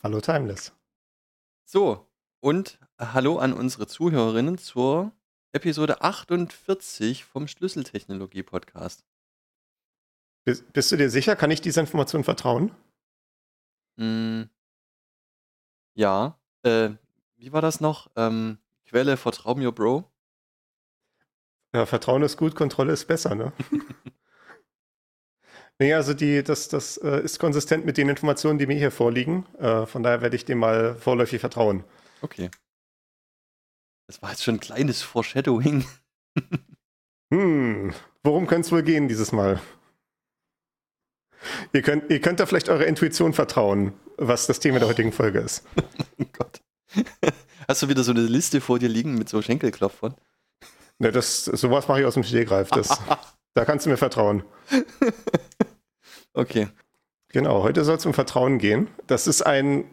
Hallo Timeless. So, und hallo an unsere Zuhörerinnen zur Episode 48 vom Schlüsseltechnologie-Podcast. Bist, bist, du dir sicher? Kann ich dieser Information vertrauen? Mm, ja. Äh, wie war das noch? Ähm, Quelle, vertrau mir, Bro. Ja, Vertrauen ist gut, Kontrolle ist besser, ne? nee, also die, das, das äh, ist konsistent mit den Informationen, die mir hier vorliegen. Äh, von daher werde ich dem mal vorläufig vertrauen. Okay. Das war jetzt schon ein kleines Foreshadowing. hm, worum könnte es wohl gehen dieses Mal? Ihr könnt, ihr könnt da vielleicht eurer Intuition vertrauen, was das Thema der heutigen Folge ist. oh Gott. Hast du wieder so eine Liste vor dir liegen mit so Schenkelklopfern? Ne, das, sowas mache ich aus dem Stehgreif. Das, da kannst du mir vertrauen. Okay. Genau, heute soll es um Vertrauen gehen. Das ist ein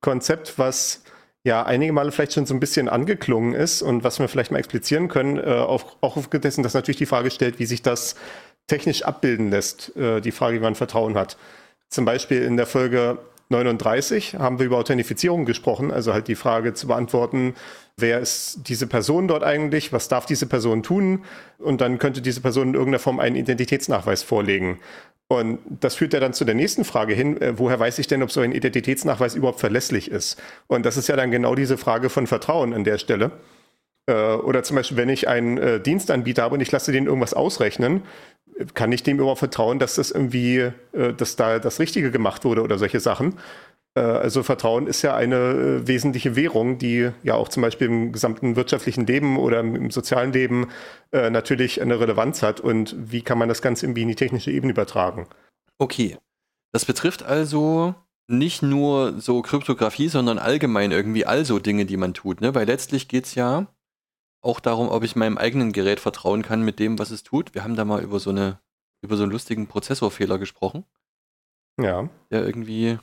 Konzept, was ja einige Male vielleicht schon so ein bisschen angeklungen ist und was wir vielleicht mal explizieren können, äh, auch, auch aufgedessen, dass natürlich die Frage stellt, wie sich das technisch abbilden lässt, äh, die Frage, wie man Vertrauen hat. Zum Beispiel in der Folge 39 haben wir über Authentifizierung gesprochen, also halt die Frage zu beantworten, wer ist diese Person dort eigentlich, was darf diese Person tun und dann könnte diese Person in irgendeiner Form einen Identitätsnachweis vorlegen. Und das führt ja dann zu der nächsten Frage hin, äh, woher weiß ich denn, ob so ein Identitätsnachweis überhaupt verlässlich ist? Und das ist ja dann genau diese Frage von Vertrauen an der Stelle. Äh, oder zum Beispiel, wenn ich einen äh, Dienstanbieter habe und ich lasse den irgendwas ausrechnen, kann ich dem überhaupt vertrauen, dass das irgendwie, dass da das Richtige gemacht wurde oder solche Sachen? Also Vertrauen ist ja eine wesentliche Währung, die ja auch zum Beispiel im gesamten wirtschaftlichen Leben oder im sozialen Leben natürlich eine Relevanz hat. Und wie kann man das Ganze irgendwie in die technische Ebene übertragen? Okay. Das betrifft also nicht nur so Kryptographie, sondern allgemein irgendwie also Dinge, die man tut, ne? Weil letztlich geht es ja auch darum, ob ich meinem eigenen Gerät vertrauen kann mit dem, was es tut. Wir haben da mal über so eine, über so einen lustigen Prozessorfehler gesprochen. Ja. Der irgendwie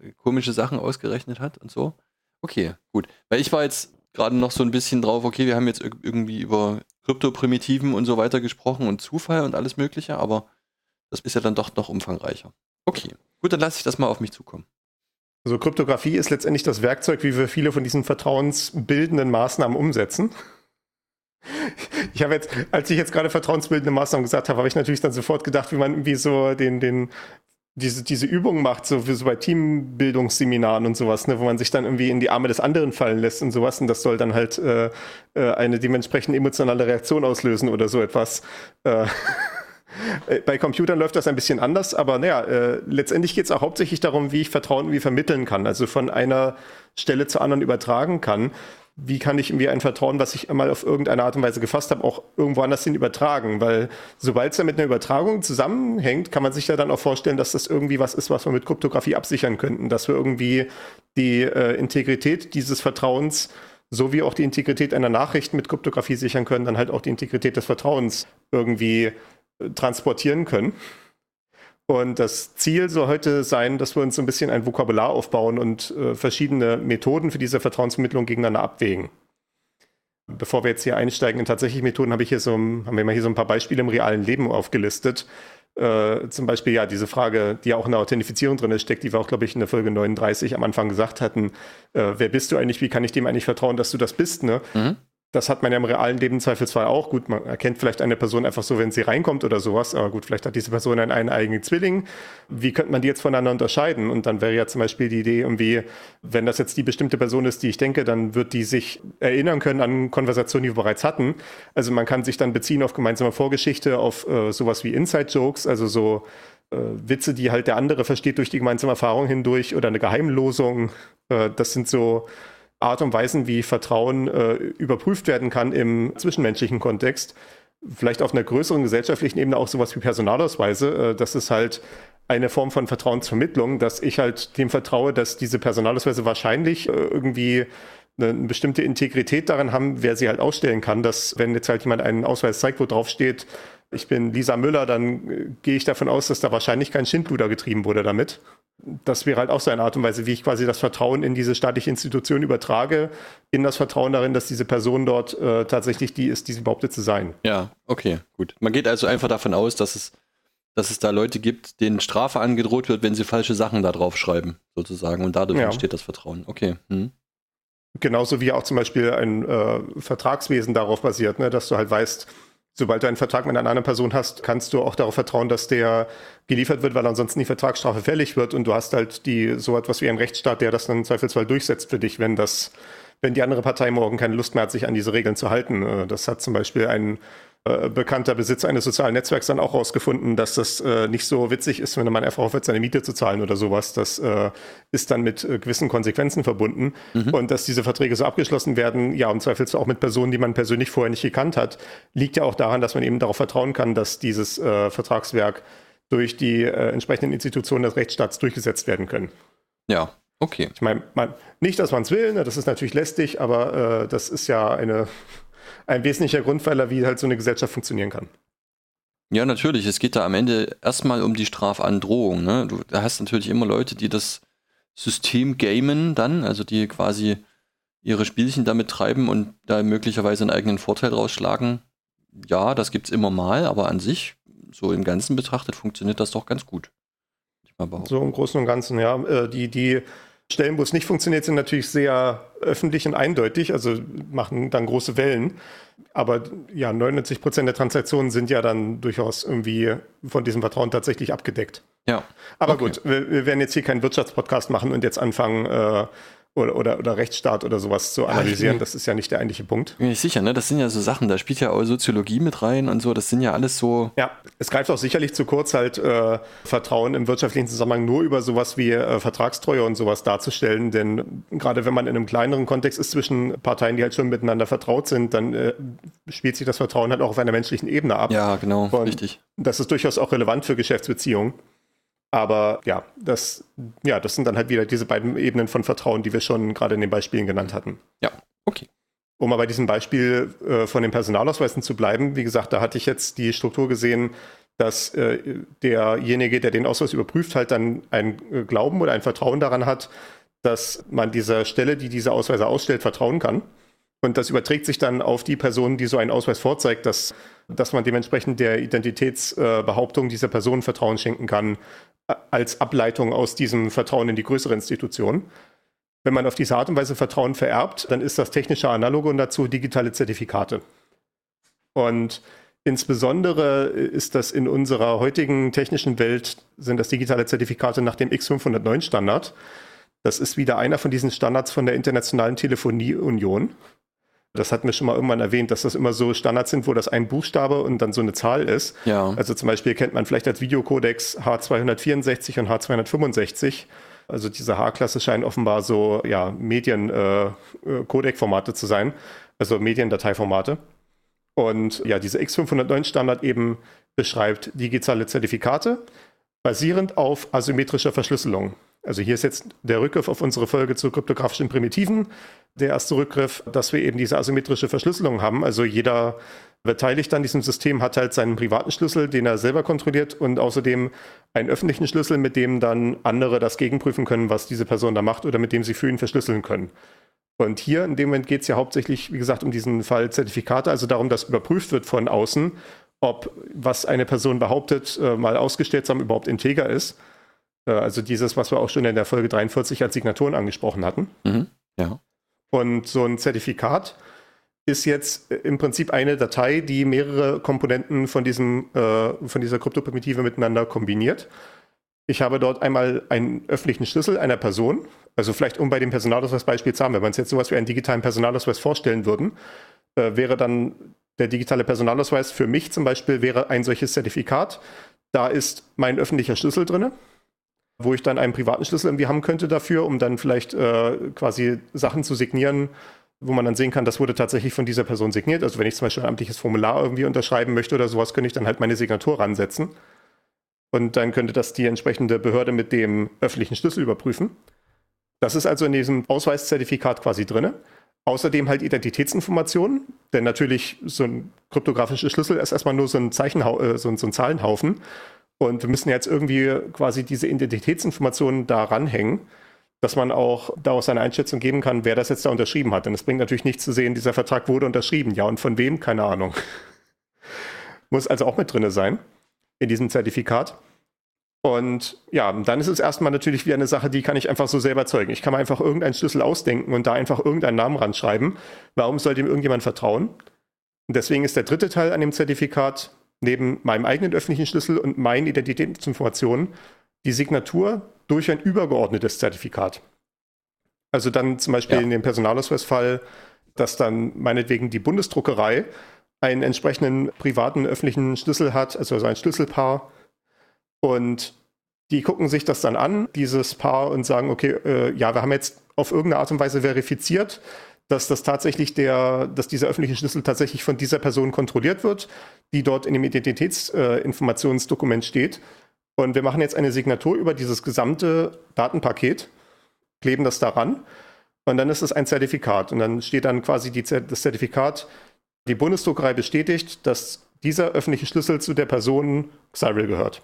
äh, komische Sachen ausgerechnet hat und so. Okay, gut. Weil ich war jetzt gerade noch so ein bisschen drauf, okay, wir haben jetzt irgendwie über Kryptoprimitiven und so weiter gesprochen und Zufall und alles Mögliche, aber das ist ja dann doch noch umfangreicher. Okay, gut, dann lasse ich das mal auf mich zukommen. Also Kryptographie ist letztendlich das Werkzeug, wie wir viele von diesen vertrauensbildenden Maßnahmen umsetzen. Ich habe jetzt, als ich jetzt gerade vertrauensbildende Maßnahmen gesagt habe, habe ich natürlich dann sofort gedacht, wie man irgendwie so den, den, diese, diese Übung macht, so, wie so bei Teambildungsseminaren und sowas, ne, wo man sich dann irgendwie in die Arme des anderen fallen lässt und sowas. Und das soll dann halt äh, äh eine dementsprechend emotionale Reaktion auslösen oder so etwas. Äh, bei Computern läuft das ein bisschen anders, aber naja, äh, letztendlich geht es auch hauptsächlich darum, wie ich Vertrauen irgendwie vermitteln kann, also von einer Stelle zur anderen übertragen kann wie kann ich irgendwie ein Vertrauen, was ich einmal auf irgendeine Art und Weise gefasst habe, auch irgendwo anders hin übertragen? Weil sobald es ja mit einer Übertragung zusammenhängt, kann man sich ja dann auch vorstellen, dass das irgendwie was ist, was wir mit Kryptographie absichern könnten, dass wir irgendwie die äh, Integrität dieses Vertrauens so wie auch die Integrität einer Nachricht mit Kryptographie sichern können, dann halt auch die Integrität des Vertrauens irgendwie äh, transportieren können. Und das Ziel soll heute sein, dass wir uns ein bisschen ein Vokabular aufbauen und äh, verschiedene Methoden für diese Vertrauensvermittlung gegeneinander abwägen. Bevor wir jetzt hier einsteigen in tatsächliche Methoden, habe ich hier so, haben wir mal hier so ein paar Beispiele im realen Leben aufgelistet. Äh, zum Beispiel ja diese Frage, die ja auch in der Authentifizierung drin steckt, die wir auch, glaube ich, in der Folge 39 am Anfang gesagt hatten. Äh, wer bist du eigentlich? Wie kann ich dem eigentlich vertrauen, dass du das bist? Ne? Mhm. Das hat man ja im realen Leben zweifelsfrei auch. Gut, man erkennt vielleicht eine Person einfach so, wenn sie reinkommt oder sowas. Aber gut, vielleicht hat diese Person einen, einen eigenen Zwilling. Wie könnte man die jetzt voneinander unterscheiden? Und dann wäre ja zum Beispiel die Idee irgendwie, wenn das jetzt die bestimmte Person ist, die ich denke, dann wird die sich erinnern können an Konversationen, die wir bereits hatten. Also man kann sich dann beziehen auf gemeinsame Vorgeschichte, auf äh, sowas wie Inside-Jokes, also so äh, Witze, die halt der andere versteht durch die gemeinsame Erfahrung hindurch oder eine Geheimlosung. Äh, das sind so Art und Weisen, wie Vertrauen äh, überprüft werden kann im zwischenmenschlichen Kontext. Vielleicht auf einer größeren gesellschaftlichen Ebene auch sowas wie Personalausweise. Äh, das ist halt eine Form von Vertrauensvermittlung, dass ich halt dem vertraue, dass diese Personalausweise wahrscheinlich äh, irgendwie eine, bestimmte Integrität darin haben, wer sie halt ausstellen kann, dass wenn jetzt halt jemand einen Ausweis zeigt, wo drauf steht, ich bin Lisa Müller, dann äh, gehe ich davon aus, dass da wahrscheinlich kein Schindluder getrieben wurde damit. Das wäre halt auch so eine Art und Weise, wie ich quasi das Vertrauen in diese staatliche Institution übertrage, in das Vertrauen darin, dass diese Person dort äh, tatsächlich die ist, die sie behauptet zu sein. Ja, okay, gut. Man geht also einfach davon aus, dass es, dass es da Leute gibt, denen Strafe angedroht wird, wenn sie falsche Sachen da drauf schreiben, sozusagen. Und dadurch Ja. entsteht das Vertrauen. Okay. Hm. Genauso wie auch zum Beispiel ein äh, Vertragswesen darauf basiert, ne? dass du halt weißt, sobald du einen Vertrag mit einer anderen Person hast, kannst du auch darauf vertrauen, dass der geliefert wird, weil ansonsten die Vertragsstrafe fällig wird und du hast halt die so etwas wie einen Rechtsstaat, der das dann im Zweifelsfall durchsetzt für dich, wenn das, wenn die andere Partei morgen keine Lust mehr hat, sich an diese Regeln zu halten. Äh, Das hat zum Beispiel ein äh, bekannter Besitzer eines sozialen Netzwerks dann auch rausgefunden, dass das äh, nicht so witzig ist, wenn man einfach aufhört, seine Miete zu zahlen oder sowas. Das äh, ist dann mit äh, gewissen Konsequenzen verbunden. Und dass diese Verträge so abgeschlossen werden, ja, im Zweifelsfall auch mit Personen, die man persönlich vorher nicht gekannt hat, liegt ja auch daran, dass man eben darauf vertrauen kann, dass dieses äh, Vertragswerk durch die entsprechenden Institutionen des Rechtsstaats durchgesetzt werden können. Ja, okay. Ich meine, nicht, dass man es will, ne, das ist natürlich lästig, aber das ist ja eine, ein wesentlicher Grundpfeiler, wie halt so eine Gesellschaft funktionieren kann. Ja, natürlich. Es geht da am Ende erstmal um die Strafandrohung. Ne? Du hast natürlich immer Leute, die das System gamen dann, also die quasi ihre Spielchen damit treiben und da möglicherweise einen eigenen Vorteil rausschlagen. Ja, das gibt's immer mal, aber an sich, so im Ganzen betrachtet, funktioniert das doch ganz gut. So im Großen und Ganzen, ja. Äh, die, die Stellen, wo es nicht funktioniert, sind natürlich sehr öffentlich und eindeutig, also machen dann große Wellen. Aber ja, 99 Prozent der Transaktionen sind ja dann durchaus irgendwie von diesem Vertrauen tatsächlich abgedeckt. Ja, Aber Okay. gut, wir, wir werden jetzt hier keinen Wirtschaftspodcast machen und jetzt anfangen, äh, oder, oder, oder Rechtsstaat oder sowas zu ich analysieren. bin- das ist ja nicht der eigentliche Punkt. bin nicht sicher, ne? Das sind ja so Sachen, da spielt ja auch Soziologie mit rein und so, das sind ja alles so. Ja, es greift auch sicherlich zu kurz, halt äh, Vertrauen im wirtschaftlichen Zusammenhang nur über sowas wie äh, Vertragstreue und sowas darzustellen. Denn gerade wenn man in einem kleineren Kontext ist zwischen Parteien, die halt schon miteinander vertraut sind, dann äh, spielt sich das Vertrauen halt auch auf einer menschlichen Ebene ab. Ja, genau, Und richtig. Das ist durchaus auch relevant für Geschäftsbeziehungen. Aber ja, das, ja, das sind dann halt wieder diese beiden Ebenen von Vertrauen, die wir schon gerade in den Beispielen genannt hatten. Ja, okay. Um mal bei diesem Beispiel äh, von den Personalausweisen zu bleiben, wie gesagt, da hatte ich jetzt die Struktur gesehen, dass äh, derjenige, der den Ausweis überprüft, halt dann ein äh, Glauben oder ein Vertrauen daran hat, dass man dieser Stelle, die diese Ausweise ausstellt, vertrauen kann. Und das überträgt sich dann auf die Person, die so einen Ausweis vorzeigt, dass, dass man dementsprechend der Identitätsbehauptung dieser Person Vertrauen schenken kann, äh, als Ableitung aus diesem Vertrauen in die größere Institution. Wenn man auf diese Art und Weise Vertrauen vererbt, dann ist das technische Analogon dazu digitale Zertifikate. Und insbesondere ist das in unserer heutigen technischen Welt, sind das digitale Zertifikate nach dem X509 Standard. Das ist wieder einer von diesen Standards von der Internationalen Telefonieunion. Das hatten wir schon mal irgendwann erwähnt, dass das immer so Standards sind, wo das ein Buchstabe und dann so eine Zahl ist. Ja. Also zum Beispiel kennt man vielleicht als Videocodex H264 und H265. Also diese H-Klasse scheinen offenbar so ja, Medien-Codec-Formate zu sein, also Mediendateiformate. Und ja, dieser X509-Standard eben beschreibt digitale Zertifikate basierend auf asymmetrischer Verschlüsselung. Also hier ist jetzt der Rückgriff auf unsere Folge zu kryptografischen Primitiven. Der erste Rückgriff, dass wir eben diese asymmetrische Verschlüsselung haben. Also jeder Beteiligte an diesem System hat halt seinen privaten Schlüssel, den er selber kontrolliert und außerdem einen öffentlichen Schlüssel, mit dem dann andere das gegenprüfen können, was diese Person da macht oder mit dem sie für ihn verschlüsseln können. Und hier in dem Moment geht es ja hauptsächlich, wie gesagt, um diesen Fall Zertifikate, also darum, dass überprüft wird von außen, ob was eine Person behauptet, äh, mal ausgestellt zu haben, überhaupt integer ist. Äh, also dieses, was wir auch schon in der Folge 43 als Signaturen angesprochen hatten. Mhm. Ja. Und so ein Zertifikat ist jetzt äh, im Prinzip eine Datei, die mehrere Komponenten von, diesem, äh, von dieser Kryptoprimitive miteinander kombiniert. Ich habe dort einmal einen öffentlichen Schlüssel einer Person, also vielleicht um bei dem Personalausweisbeispiel zu haben, wenn wir uns jetzt sowas wie einen digitalen Personalausweis vorstellen würden, äh, wäre dann der digitale Personalausweis für mich zum Beispiel wäre ein solches Zertifikat. Da ist mein öffentlicher Schlüssel drin, wo ich dann einen privaten Schlüssel irgendwie haben könnte dafür, um dann vielleicht äh, quasi Sachen zu signieren, wo man dann sehen kann, das wurde tatsächlich von dieser Person signiert. Also wenn ich zum Beispiel ein amtliches Formular irgendwie unterschreiben möchte oder sowas, könnte ich dann halt meine Signatur ransetzen. Und dann könnte das die entsprechende Behörde mit dem öffentlichen Schlüssel überprüfen. Das ist also in diesem Ausweiszertifikat quasi drin. Außerdem halt Identitätsinformationen, denn natürlich so ein kryptografischer Schlüssel ist erstmal nur so ein, Zeichenhau äh, so, ein, so ein Zahlenhaufen. Und wir müssen jetzt irgendwie quasi diese Identitätsinformationen da ranhängen, dass man auch daraus eine Einschätzung geben kann, wer das jetzt da unterschrieben hat. Denn es bringt natürlich nichts zu sehen, dieser Vertrag wurde unterschrieben. Ja, und von wem? Keine Ahnung. Muss also auch mit drin sein in diesem Zertifikat. Und ja, dann ist es erstmal natürlich wie eine Sache, die kann ich einfach so selber zeugen. Ich kann mir einfach irgendeinen Schlüssel ausdenken und da einfach irgendeinen Namen ranschreiben. Warum sollte ihm irgendjemand vertrauen? Und deswegen ist der dritte Teil an dem Zertifikat neben meinem eigenen öffentlichen Schlüssel und meinen Identitätsinformationen die Signatur durch ein übergeordnetes Zertifikat. Also dann zum Beispiel ja. in dem Personalausweisfall, dass dann meinetwegen die Bundesdruckerei einen entsprechenden privaten öffentlichen Schlüssel hat, also ein Schlüsselpaar. Und die gucken sich das dann an, dieses Paar, und sagen, okay, äh, ja, wir haben jetzt auf irgendeine Art und Weise verifiziert, dass das tatsächlich der, dass dieser öffentliche Schlüssel tatsächlich von dieser Person kontrolliert wird, die dort in dem Identitätsinformationsdokument äh, steht. Und wir machen jetzt eine Signatur über dieses gesamte Datenpaket, kleben das daran und dann ist es ein Zertifikat. Und dann steht dann quasi die, das Zertifikat, die Bundesdruckerei bestätigt, dass dieser öffentliche Schlüssel zu der Person Cyril gehört.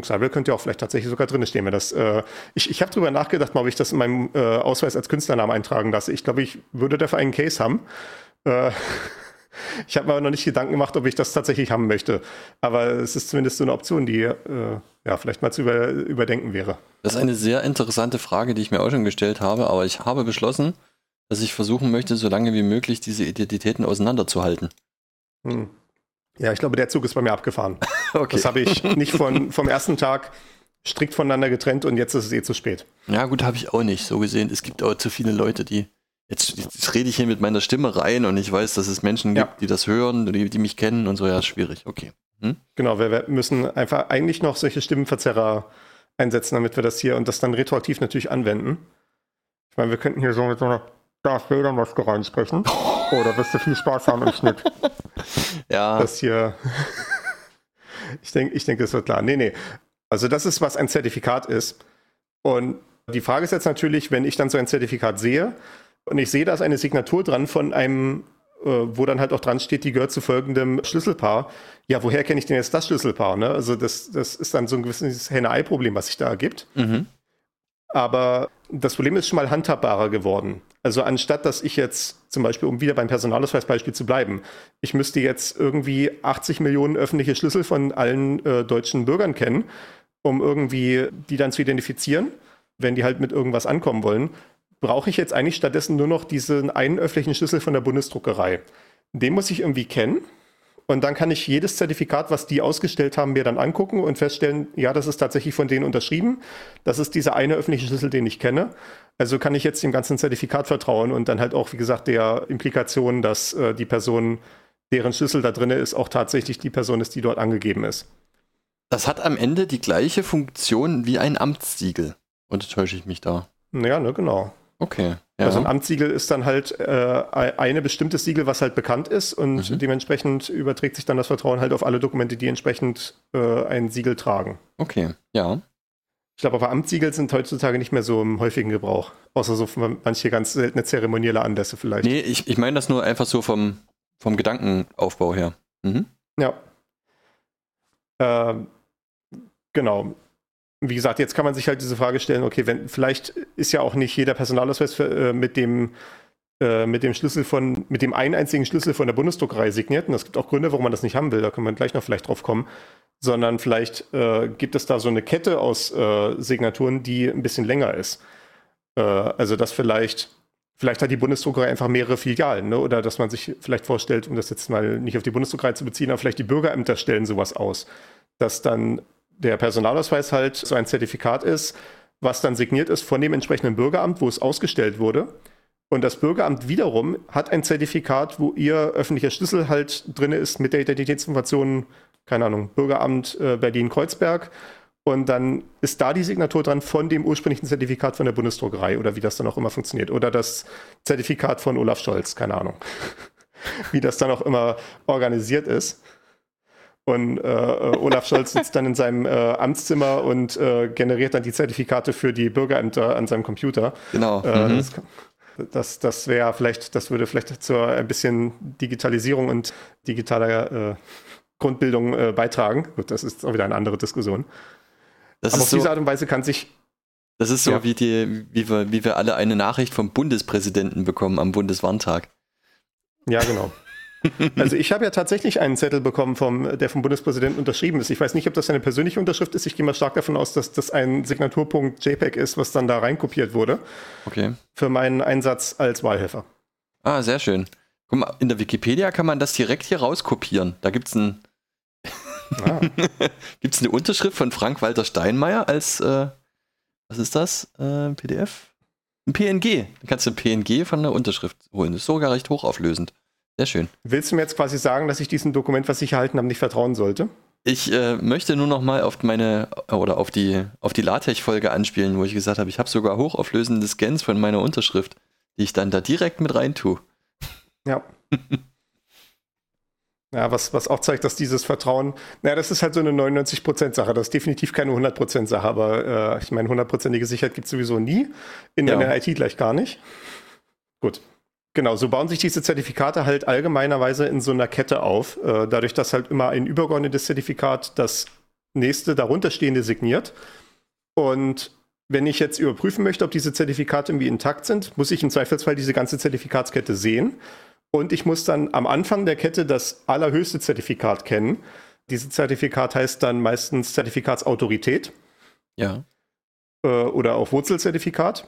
Cyril könnte ja auch vielleicht tatsächlich sogar drin stehen, wenn das. Äh, ich ich habe darüber nachgedacht, ob ich das in meinem äh, Ausweis als Künstlernamen eintragen lasse. Ich glaube, ich würde dafür einen Case haben. Äh, ich habe mir aber noch nicht Gedanken gemacht, ob ich das tatsächlich haben möchte. Aber es ist zumindest so eine Option, die äh, ja vielleicht mal zu über, überdenken wäre. Das ist eine sehr interessante Frage, die ich mir auch schon gestellt habe, aber ich habe beschlossen, dass ich versuchen möchte, so lange wie möglich diese Identitäten auseinanderzuhalten. Hm. Ja, ich glaube, der Zug ist bei mir abgefahren. okay. Das habe ich nicht von, vom ersten Tag strikt voneinander getrennt und jetzt ist es eh zu spät. Ja, gut, habe ich auch nicht so gesehen. Es gibt auch zu viele Leute, die. Jetzt, jetzt rede ich hier mit meiner Stimme rein und ich weiß, dass es Menschen gibt, ja. die das hören, die, die, mich kennen und so. Ja, schwierig. Okay. Hm? Genau, wir, wir müssen einfach eigentlich noch solche Stimmenverzerrer einsetzen, damit wir das hier und das dann retroaktiv natürlich anwenden. Ich meine, wir könnten hier so mit so einer Darth Vader Maske reinsprechen. Oh, da wirst du viel Spaß haben im Schnitt. Ja. Das hier. ich denke, ich denke, das wird klar. Nee, nee. Also, das ist, was ein Zertifikat ist. Und die Frage ist jetzt natürlich, wenn ich dann so ein Zertifikat sehe und ich sehe, da ist eine Signatur dran von einem, äh, wo dann halt auch dran steht, die gehört zu folgendem Schlüsselpaar. Ja, woher kenne ich denn jetzt das Schlüsselpaar? Ne? Also, das, das ist dann so ein gewisses Henne-Ei-Problem, was sich da ergibt. Mhm. Aber das Problem ist schon mal handhabbarer geworden. Also anstatt, dass ich jetzt zum Beispiel, um wieder beim Personalausweisbeispiel zu bleiben, ich müsste jetzt irgendwie 80 Millionen öffentliche Schlüssel von allen äh, deutschen Bürgern kennen, um irgendwie die dann zu identifizieren, wenn die halt mit irgendwas ankommen wollen, brauche ich jetzt eigentlich stattdessen nur noch diesen einen öffentlichen Schlüssel von der Bundesdruckerei. Den muss ich irgendwie kennen und dann kann ich jedes Zertifikat, was die ausgestellt haben, mir dann angucken und feststellen, ja, das ist tatsächlich von denen unterschrieben. Das ist dieser eine öffentliche Schlüssel, den ich kenne. Also kann ich jetzt dem ganzen Zertifikat vertrauen und dann halt auch, wie gesagt, der Implikation, dass äh, die Person, deren Schlüssel da drin ist, auch tatsächlich die Person ist, die dort angegeben ist. Das hat am Ende die gleiche Funktion wie ein Amtssiegel. Und täusche ich mich da? Ja, ne, genau. Okay. Ja. Also ein Amtssiegel ist dann halt äh, eine bestimmte Siegel, was halt bekannt ist und mhm. dementsprechend überträgt sich dann das Vertrauen halt auf alle Dokumente, die entsprechend äh, ein Siegel tragen. Okay, ja. Ich glaube, aber Amtssiegel sind heutzutage nicht mehr so im häufigen Gebrauch. Außer so manche ganz seltene zeremonielle Anlässe vielleicht. Nee, ich, ich meine das nur einfach so vom, vom Gedankenaufbau her. Mhm. Ja. Ähm, genau wie gesagt, jetzt kann man sich halt diese Frage stellen, okay, wenn vielleicht ist ja auch nicht jeder Personalausweis für, äh, mit dem äh, mit dem Schlüssel von, mit dem einen einzigen Schlüssel von der Bundesdruckerei signiert. Und es gibt auch Gründe, warum man das nicht haben will, da können wir gleich noch vielleicht drauf kommen. Sondern vielleicht äh, gibt es da so eine Kette aus äh, Signaturen, die ein bisschen länger ist. Äh, also dass vielleicht, vielleicht hat die Bundesdruckerei einfach mehrere Filialen, ne? Oder dass man sich vielleicht vorstellt, um das jetzt mal nicht auf die Bundesdruckerei zu beziehen, aber vielleicht die Bürgerämter stellen sowas aus. Dass dann der Personalausweis halt so ein Zertifikat ist, was dann signiert ist von dem entsprechenden Bürgeramt, wo es ausgestellt wurde. Und das Bürgeramt wiederum hat ein Zertifikat, wo ihr öffentlicher Schlüssel halt drin ist mit der Identitätsinformation, keine Ahnung, Bürgeramt äh, Berlin-Kreuzberg. Und dann ist da die Signatur dran von dem ursprünglichen Zertifikat von der Bundesdruckerei oder wie das dann auch immer funktioniert. Oder das Zertifikat von Olaf Scholz, keine Ahnung. wie das dann auch immer organisiert ist. Und äh, äh, Olaf Scholz sitzt dann in seinem äh, Amtszimmer und äh, generiert dann die Zertifikate für die Bürgerämter an seinem Computer. Genau. Äh, mhm. Das, das, das wäre vielleicht, das würde vielleicht zur ein bisschen Digitalisierung und digitaler äh, Grundbildung äh, beitragen. Gut, das ist auch wieder eine andere Diskussion. Das Aber auf so, diese Art und Weise kann sich das ist so Ja. wie, die, wie, wir, wie wir alle eine Nachricht vom Bundespräsidenten bekommen am Bundeswarntag. Ja, genau. Also ich habe ja tatsächlich einen Zettel bekommen, vom, der vom Bundespräsidenten unterschrieben ist. Ich weiß nicht, ob das eine persönliche Unterschrift ist. Ich gehe mal stark davon aus, dass das ein Signaturpunkt JPEG ist, was dann da reinkopiert wurde Okay. für meinen Einsatz als Wahlhelfer. Ah, sehr schön. Guck mal, in der Wikipedia kann man das direkt hier rauskopieren. Da gibt es ein, Ah, gibt's eine Unterschrift von Frank-Walter Steinmeier als, äh, was ist das? Äh, PDF? Ein PNG. Da kannst du ein PNG von der Unterschrift holen. Das ist sogar recht hochauflösend. Sehr schön. willst du mir jetzt quasi sagen, dass ich diesem Dokument, was ich erhalten habe, nicht vertrauen sollte? Ich äh, möchte nur noch mal auf meine oder auf die auf die LaTeX-Folge anspielen, wo ich gesagt habe, ich habe sogar hochauflösende Scans von meiner Unterschrift, die ich dann da direkt mit rein tue. Ja. Ja, was, was auch zeigt, dass dieses Vertrauen, naja, das ist halt so eine 99%-Sache. Das ist definitiv keine 100%-Sache, aber äh, ich meine, hundertprozentige Sicherheit gibt es sowieso nie. In Ja. der IT gleich gar nicht. Gut. Genau, so bauen sich diese Zertifikate halt allgemeinerweise in so einer Kette auf, äh, dadurch, dass halt immer ein übergeordnetes Zertifikat das nächste darunterstehende signiert. Und wenn ich jetzt überprüfen möchte, ob diese Zertifikate irgendwie intakt sind, muss ich im Zweifelsfall diese ganze Zertifikatskette sehen. Und ich muss dann am Anfang der Kette das allerhöchste Zertifikat kennen. Dieses Zertifikat heißt dann meistens Zertifikatsautorität Ja. äh, oder auch Wurzelzertifikat.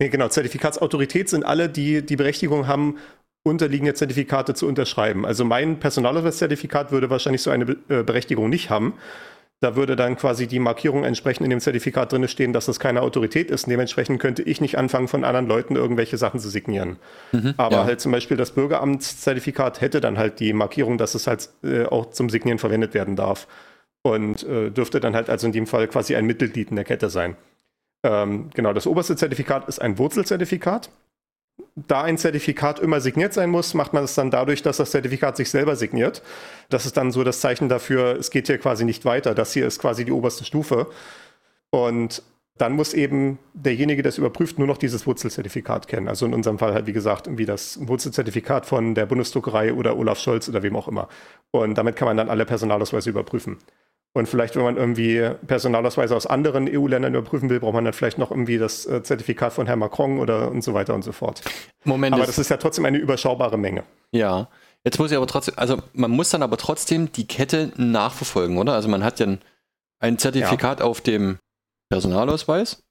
Nee, genau, Zertifikatsautorität sind alle, die die Berechtigung haben, unterliegende Zertifikate zu unterschreiben. Also mein Personalausweiszertifikat würde wahrscheinlich so eine äh, Berechtigung nicht haben. Da würde dann quasi die Markierung entsprechend in dem Zertifikat drin stehen, dass das keine Autorität ist. Und dementsprechend könnte ich nicht anfangen, von anderen Leuten irgendwelche Sachen zu signieren. Mhm, Aber ja. halt zum Beispiel das Bürgeramtszertifikat hätte dann halt die Markierung, dass es halt äh, auch zum Signieren verwendet werden darf. Und äh, dürfte dann halt also in dem Fall quasi ein Mittelglied in der Kette sein. Ähm, genau, das oberste Zertifikat ist ein Wurzelzertifikat. Da ein Zertifikat immer signiert sein muss, macht man es dann dadurch, dass das Zertifikat sich selber signiert. Das ist dann so das Zeichen dafür, es geht hier quasi nicht weiter. Das hier ist quasi die oberste Stufe. Und dann muss eben derjenige, der es überprüft, nur noch dieses Wurzelzertifikat kennen. Also in unserem Fall halt, wie gesagt, wie das Wurzelzertifikat von der Bundesdruckerei oder Olaf Scholz oder wem auch immer. Und damit kann man dann alle Personalausweise überprüfen. Und vielleicht, wenn man irgendwie Personalausweise aus anderen EU-Ländern überprüfen will, braucht man dann vielleicht noch irgendwie das äh, Zertifikat von Herrn Macron oder und so weiter und so fort. Moment, Aber das, ist ja trotzdem eine überschaubare Menge. ja. Jetzt muss ich aber trotzdem, also man muss dann aber trotzdem die Kette nachverfolgen, oder? Also man hat ja ein, ein Zertifikat auf dem Personalausweis.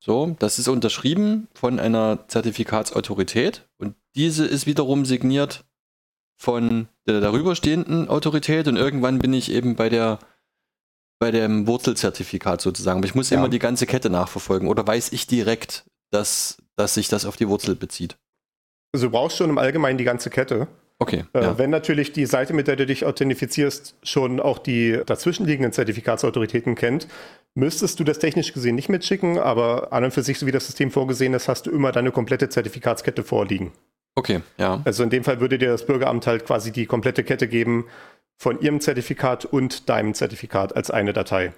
So, das ist unterschrieben von einer Zertifikatsautorität und diese ist wiederum signiert von der darüberstehenden Autorität und irgendwann bin ich eben bei der bei dem Wurzelzertifikat sozusagen. Aber ich muss Ja. immer die ganze Kette nachverfolgen oder weiß ich direkt, dass, dass sich das auf die Wurzel bezieht. Also du brauchst schon im Allgemeinen die ganze Kette. Okay. Äh, ja. Wenn natürlich die Seite, mit der du dich authentifizierst, schon auch die dazwischenliegenden Zertifikatsautoritäten kennt, müsstest du das technisch gesehen nicht mitschicken, aber an und für sich, so wie das System vorgesehen ist, hast du immer deine komplette Zertifikatskette vorliegen. Okay, ja. Also in dem Fall würde dir das Bürgeramt halt quasi die komplette Kette geben von ihrem Zertifikat und deinem Zertifikat als eine Datei.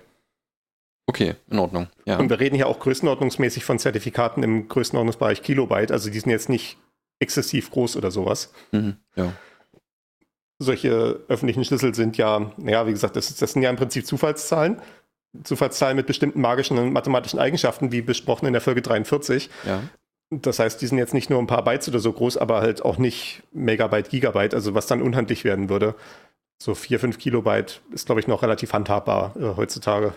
Okay, in Ordnung. Ja. Und wir reden hier auch größenordnungsmäßig von Zertifikaten im Größenordnungsbereich Kilobyte, also die sind jetzt nicht exzessiv groß oder sowas. Mhm, ja. solche öffentlichen Schlüssel sind ja, naja, wie gesagt, das, das sind ja im Prinzip Zufallszahlen. Zufallszahlen mit bestimmten magischen und mathematischen Eigenschaften, wie besprochen in der Folge 43. ja. Das heißt, die sind jetzt nicht nur ein paar Bytes oder so groß, aber halt auch nicht Megabyte, Gigabyte, also was dann unhandlich werden würde. So 4, 5 Kilobyte ist, glaube ich, noch relativ handhabbar äh, heutzutage.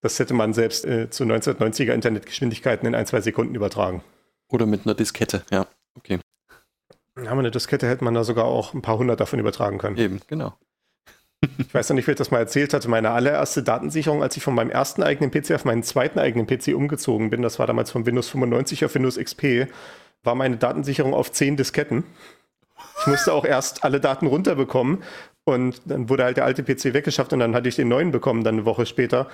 Das hätte man selbst äh, zu 1990er Internetgeschwindigkeiten in ein, zwei Sekunden übertragen. Oder mit einer Diskette, ja. Okay. Ja, aber eine Diskette hätte man da sogar auch ein paar hundert davon übertragen können. Eben, genau. Ich weiß noch nicht, wer das mal erzählt hatte. Meine allererste Datensicherung, als ich von meinem ersten eigenen PC auf meinen zweiten eigenen PC umgezogen bin, das war damals von Windows 95 auf Windows XP, war meine Datensicherung auf zehn Disketten. Ich musste auch erst alle Daten runterbekommen und dann wurde halt der alte PC weggeschafft und dann hatte ich den neuen bekommen, dann eine Woche später.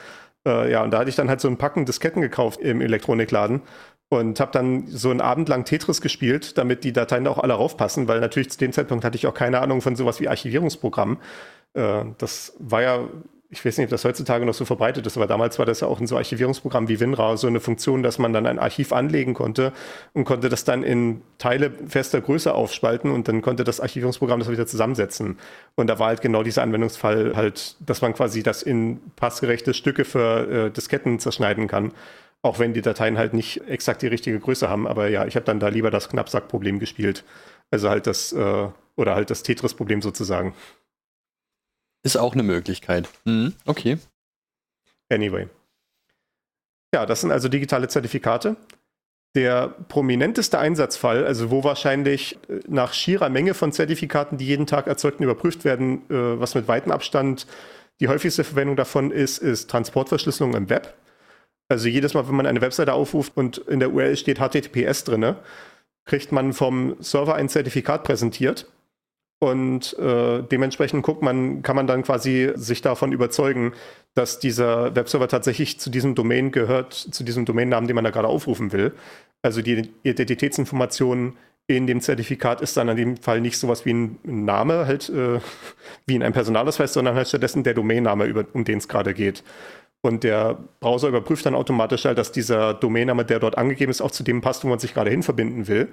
Äh, ja, und da hatte ich dann halt so ein Packen Disketten gekauft im Elektronikladen. Und habe dann so einen Abend lang Tetris gespielt, damit die Dateien da auch alle raufpassen, weil natürlich zu dem Zeitpunkt hatte ich auch keine Ahnung von sowas wie Archivierungsprogramm. Äh, das war ja, ich weiß nicht, ob das heutzutage noch so verbreitet ist, aber damals war das ja auch in so Archivierungsprogrammen wie WinRAR so eine Funktion, dass man dann ein Archiv anlegen konnte und konnte das dann in Teile fester Größe aufspalten und dann konnte das Archivierungsprogramm das wieder zusammensetzen. Und da war halt genau dieser Anwendungsfall halt, dass man quasi das in passgerechte Stücke für äh, Disketten zerschneiden kann. Auch wenn die Dateien halt nicht exakt die richtige Größe haben. Aber ja, ich habe dann da lieber das Knappsack-Problem gespielt. Also halt das, äh, oder halt das Tetris-Problem sozusagen. Ist auch eine Möglichkeit. Mhm, okay. Anyway. Ja, das sind also digitale Zertifikate. Der prominenteste Einsatzfall, also wo wahrscheinlich äh, nach schierer Menge von Zertifikaten, die jeden Tag erzeugt und überprüft werden, äh, was mit weitem Abstand die häufigste Verwendung davon ist, ist Transportverschlüsselung im Web. Also jedes Mal, wenn man eine Webseite aufruft und in der URL steht HTTPS drin, kriegt man vom Server ein Zertifikat präsentiert. Und äh, dementsprechend guckt man, kann man dann quasi sich davon überzeugen, dass dieser Webserver tatsächlich zu diesem Domain gehört, zu diesem Domainnamen, den man da gerade aufrufen will. Also die Identitätsinformation in dem Zertifikat ist dann in dem Fall nicht sowas wie ein Name, halt äh, wie in einem Personalausweis, sondern halt stattdessen der Domainname, um den es gerade geht. Und der Browser überprüft dann automatisch halt, dass dieser Domainname, der dort angegeben ist, auch zu dem passt, wo man sich gerade hin verbinden will.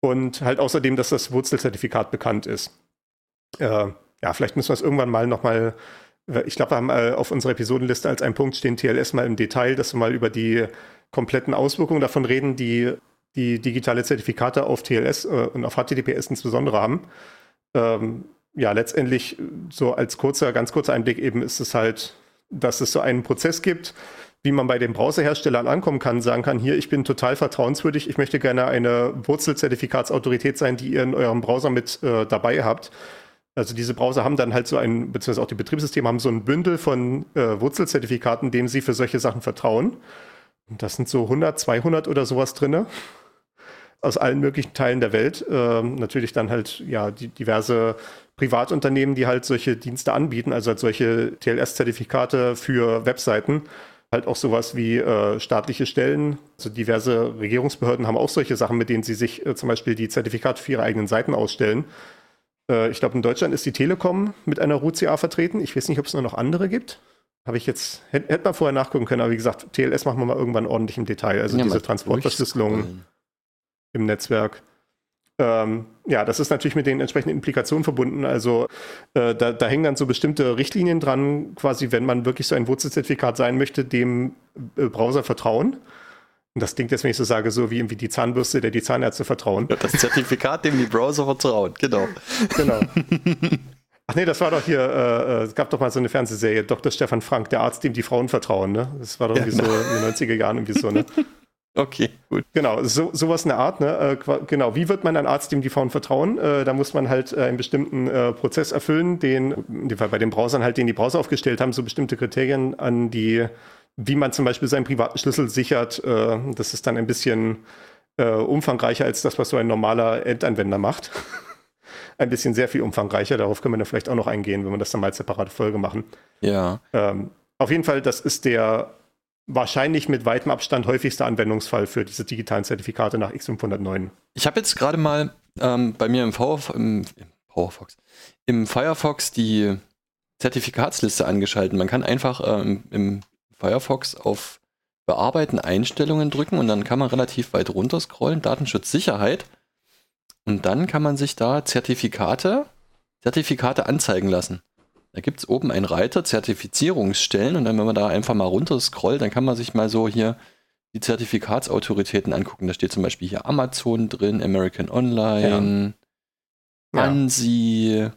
Und halt außerdem, dass das Wurzelzertifikat bekannt ist. Äh, ja, vielleicht müssen wir es irgendwann mal nochmal, ich glaube, wir haben äh, auf unserer Episodenliste als einen Punkt stehen TLS mal im Detail, dass wir mal über die kompletten Auswirkungen davon reden, die die digitale Zertifikate auf TLS äh, und auf HTTPS insbesondere haben. Ähm, ja, letztendlich so als kurzer, ganz kurzer Einblick eben ist es halt dass es so einen Prozess gibt, wie man bei den Browserherstellern ankommen kann, sagen kann, hier, ich bin total vertrauenswürdig, ich möchte gerne eine Wurzelzertifikatsautorität sein, die ihr in eurem Browser mit äh, dabei habt. Also diese Browser haben dann halt so ein, beziehungsweise auch die Betriebssysteme haben so ein Bündel von äh, Wurzelzertifikaten, dem sie für solche Sachen vertrauen. Und das sind so 100, 200 oder sowas drinne aus allen möglichen Teilen der Welt. Ähm, natürlich dann halt ja die, diverse Privatunternehmen, die halt solche Dienste anbieten, also halt solche TLS-Zertifikate für Webseiten. Halt auch sowas wie äh, staatliche Stellen, also diverse Regierungsbehörden haben auch solche Sachen, mit denen sie sich äh, zum Beispiel die Zertifikate für ihre eigenen Seiten ausstellen. Äh, ich glaube, in Deutschland ist die Telekom mit einer RUCA vertreten. Ich weiß nicht, ob es nur noch andere gibt. Habe ich jetzt, hätte hätt man vorher nachgucken können, aber wie gesagt, TLS machen wir mal irgendwann ordentlich im Detail. Also ja, diese Transportverschlüsselung im Netzwerk. Ähm, ja, das ist natürlich mit den entsprechenden Implikationen verbunden. Also äh, da, da, hängen dann so bestimmte Richtlinien dran, quasi, wenn man wirklich so ein Wurzelzertifikat sein möchte, dem äh, Browser vertrauen. Und das klingt jetzt, wenn ich so sage, so wie irgendwie die Zahnbürste, der die Zahnärzte vertrauen. Das Zertifikat, dem die Browser vertrauen, genau. Genau. Ach nee, das war doch hier, äh, äh, es gab doch mal so eine Fernsehserie, Dr. Stefan Frank, der Arzt, dem die Frauen vertrauen, ne? Das war doch irgendwie ja, so in den 90er Jahren irgendwie so, ne? Okay, gut. Genau, so, sowas in der Art. Ne? Äh, genau, wie wird man ein Arzt, dem die Frauen vertrauen? Äh, da muss man halt äh, einen bestimmten äh, Prozess erfüllen, den, in dem Fall bei den Browsern halt, den die Browser aufgestellt haben, so bestimmte Kriterien an die, wie man zum Beispiel seinen privaten Schlüssel sichert. Äh, das ist dann ein bisschen äh, umfangreicher als das, was so ein normaler Endanwender macht. ein bisschen sehr viel umfangreicher. Darauf können wir dann vielleicht auch noch eingehen, wenn wir das dann mal als separate Folge machen. Ja. Ähm, auf jeden Fall, das ist der wahrscheinlich mit weitem Abstand häufigster Anwendungsfall für diese digitalen Zertifikate nach X509. Ich habe jetzt gerade mal ähm, bei mir im, Power, im, im Powerfox, im Firefox die Zertifikatsliste angeschaltet. Man kann einfach ähm, im Firefox auf Bearbeiten Einstellungen drücken und dann kann man relativ weit runter scrollen, Datenschutz, Sicherheit. Und dann kann man sich da Zertifikate, Zertifikate anzeigen lassen. Da gibt es oben einen Reiter Zertifizierungsstellen und dann, wenn man da einfach mal runter scrollt, dann kann man sich mal so hier die Zertifikatsautoritäten angucken. Da steht zum Beispiel hier Amazon drin, American Online, ja. ANSI, ja.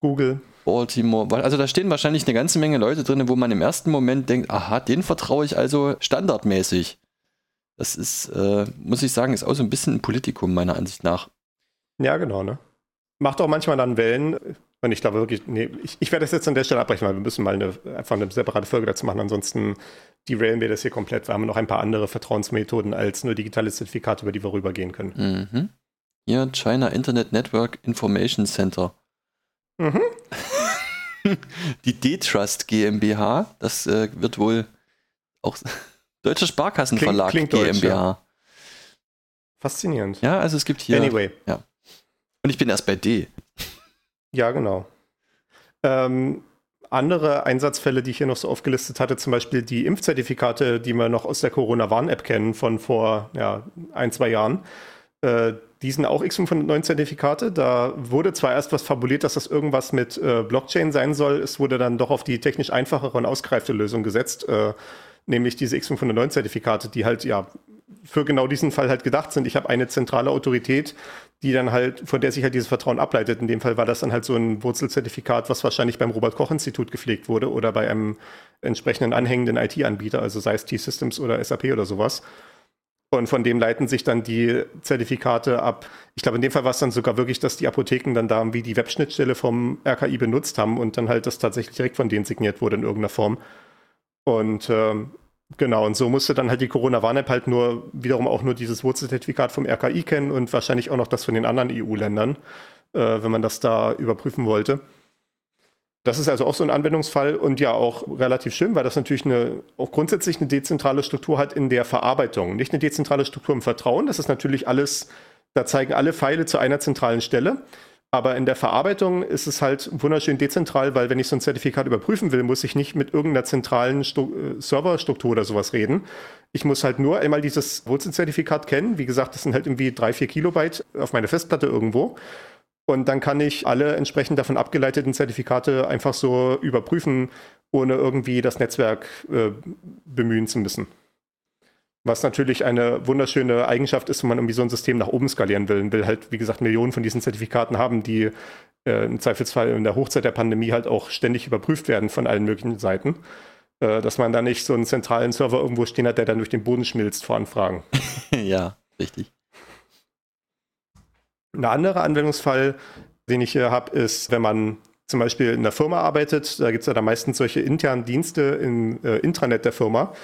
Google. Baltimore. Also da stehen wahrscheinlich eine ganze Menge Leute drin, wo man im ersten Moment denkt, aha, den vertraue ich also standardmäßig. Das ist, äh, muss ich sagen, ist auch so ein bisschen ein Politikum meiner Ansicht nach. Ja, genau, ne? Macht auch manchmal dann Wellen. Und ich glaube wirklich, nee, ich, ich werde das jetzt an der Stelle abbrechen, weil wir müssen mal eine, einfach eine separate Folge dazu machen. Ansonsten derailen wir das hier komplett. Wir haben noch ein paar andere Vertrauensmethoden als nur digitale Zertifikate, über die wir rübergehen können. Mhm. Hier, China Internet Network Information Center. Mhm. die D-Trust GmbH, das äh, wird wohl auch Deutscher Sparkassenverlag Klingt- klingt deutsch, GmbH. Faszinierend. Ja, also es gibt hier. Anyway. Und ich bin erst bei D. Ja, genau. Ähm, andere Einsatzfälle, die ich hier noch so aufgelistet hatte, zum Beispiel die Impfzertifikate, die wir noch aus der Corona-Warn-App kennen von vor ja, ein, zwei Jahren. Äh, die sind auch X509-Zertifikate. Da wurde zwar erst was fabuliert, dass das irgendwas mit äh, Blockchain sein soll. Es wurde dann doch auf die technisch einfachere und ausgereifte Lösung gesetzt, äh, nämlich diese X509-Zertifikate, die halt ja für genau diesen Fall halt gedacht sind. Ich habe eine zentrale Autorität, die dann halt, von der sich halt dieses Vertrauen ableitet. In dem Fall war das dann halt so ein Wurzelzertifikat, was wahrscheinlich beim Robert-Koch-Institut gepflegt wurde oder bei einem entsprechenden anhängenden IT-Anbieter, also sei es T-Systems oder SAP oder sowas. Und von dem leiten sich dann die Zertifikate ab. Ich glaube, in dem Fall war es dann sogar wirklich, dass die Apotheken dann da wie die Webschnittstelle vom RKI benutzt haben und dann halt das tatsächlich direkt von denen signiert wurde in irgendeiner Form. Und ähm, genau, und so musste dann halt die Corona-Warn-App halt nur wiederum auch nur dieses Wurzelzertifikat vom RKI kennen und wahrscheinlich auch noch das von den anderen EU-Ländern, äh, wenn man das da überprüfen wollte. Das ist also auch so ein Anwendungsfall und ja auch relativ schön, weil das natürlich eine, auch grundsätzlich eine dezentrale Struktur hat in der Verarbeitung. Nicht eine dezentrale Struktur im Vertrauen, das ist natürlich alles, da zeigen alle Pfeile zu einer zentralen Stelle. Aber in der Verarbeitung ist es halt wunderschön dezentral, weil wenn ich so ein Zertifikat überprüfen will, muss ich nicht mit irgendeiner zentralen Stu äh, Serverstruktur oder sowas reden. Ich muss halt nur einmal dieses Wurzelzertifikat kennen. Wie gesagt, das sind halt irgendwie drei, vier Kilobyte auf meine Festplatte irgendwo. Und dann kann ich alle entsprechend davon abgeleiteten Zertifikate einfach so überprüfen, ohne irgendwie das Netzwerk äh, bemühen zu müssen. Was natürlich eine wunderschöne Eigenschaft ist, wenn man irgendwie so ein System nach oben skalieren will. Und will halt, wie gesagt, Millionen von diesen Zertifikaten haben, die äh, im Zweifelsfall in der Hochzeit der Pandemie halt auch ständig überprüft werden von allen möglichen Seiten. Äh, dass man da nicht so einen zentralen Server irgendwo stehen hat, der dann durch den Boden schmilzt vor Anfragen. ja, richtig. Ein anderer Anwendungsfall, den ich hier habe, ist, wenn man zum Beispiel in der Firma arbeitet, da gibt es ja da meistens solche internen Dienste im äh, Intranet der Firma.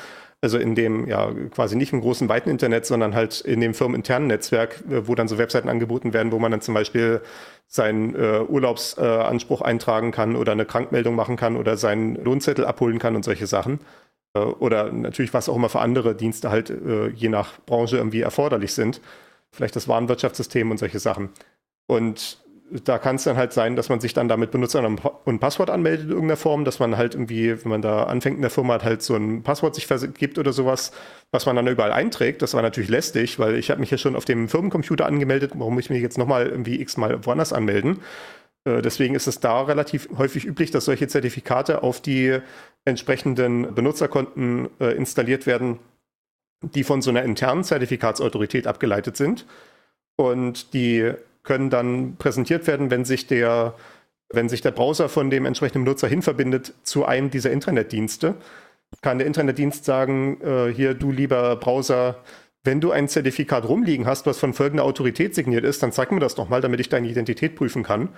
Also in dem, ja, quasi nicht im großen, weiten Internet, sondern halt in dem firmeninternen Netzwerk, äh, wo dann so Webseiten angeboten werden, wo man dann zum Beispiel seinen äh, Urlaubsanspruch äh, eintragen kann oder eine Krankmeldung machen kann oder seinen Lohnzettel abholen kann und solche Sachen. Äh, oder natürlich, was auch immer für andere Dienste halt äh, je nach Branche irgendwie erforderlich sind vielleicht das Warenwirtschaftssystem und solche Sachen. Und da kann es dann halt sein, dass man sich dann damit Benutzer und Passwort anmeldet in irgendeiner Form, dass man halt irgendwie, wenn man da anfängt in der Firma, halt so ein Passwort sich gibt oder sowas, was man dann überall einträgt. Das war natürlich lästig, weil ich habe mich ja schon auf dem Firmencomputer angemeldet. Warum muss ich mich jetzt nochmal irgendwie x-mal woanders anmelden? Äh, deswegen ist es da relativ häufig üblich, dass solche Zertifikate auf die entsprechenden Benutzerkonten äh, installiert werden, die von so einer internen Zertifikatsautorität abgeleitet sind. Und die können dann präsentiert werden, wenn sich der, wenn sich der Browser von dem entsprechenden Benutzer hinverbindet zu einem dieser Internetdienste. Kann der Internetdienst sagen, äh, hier du lieber Browser, wenn du ein Zertifikat rumliegen hast, was von folgender Autorität signiert ist, dann zeig mir das doch mal, damit ich deine Identität prüfen kann.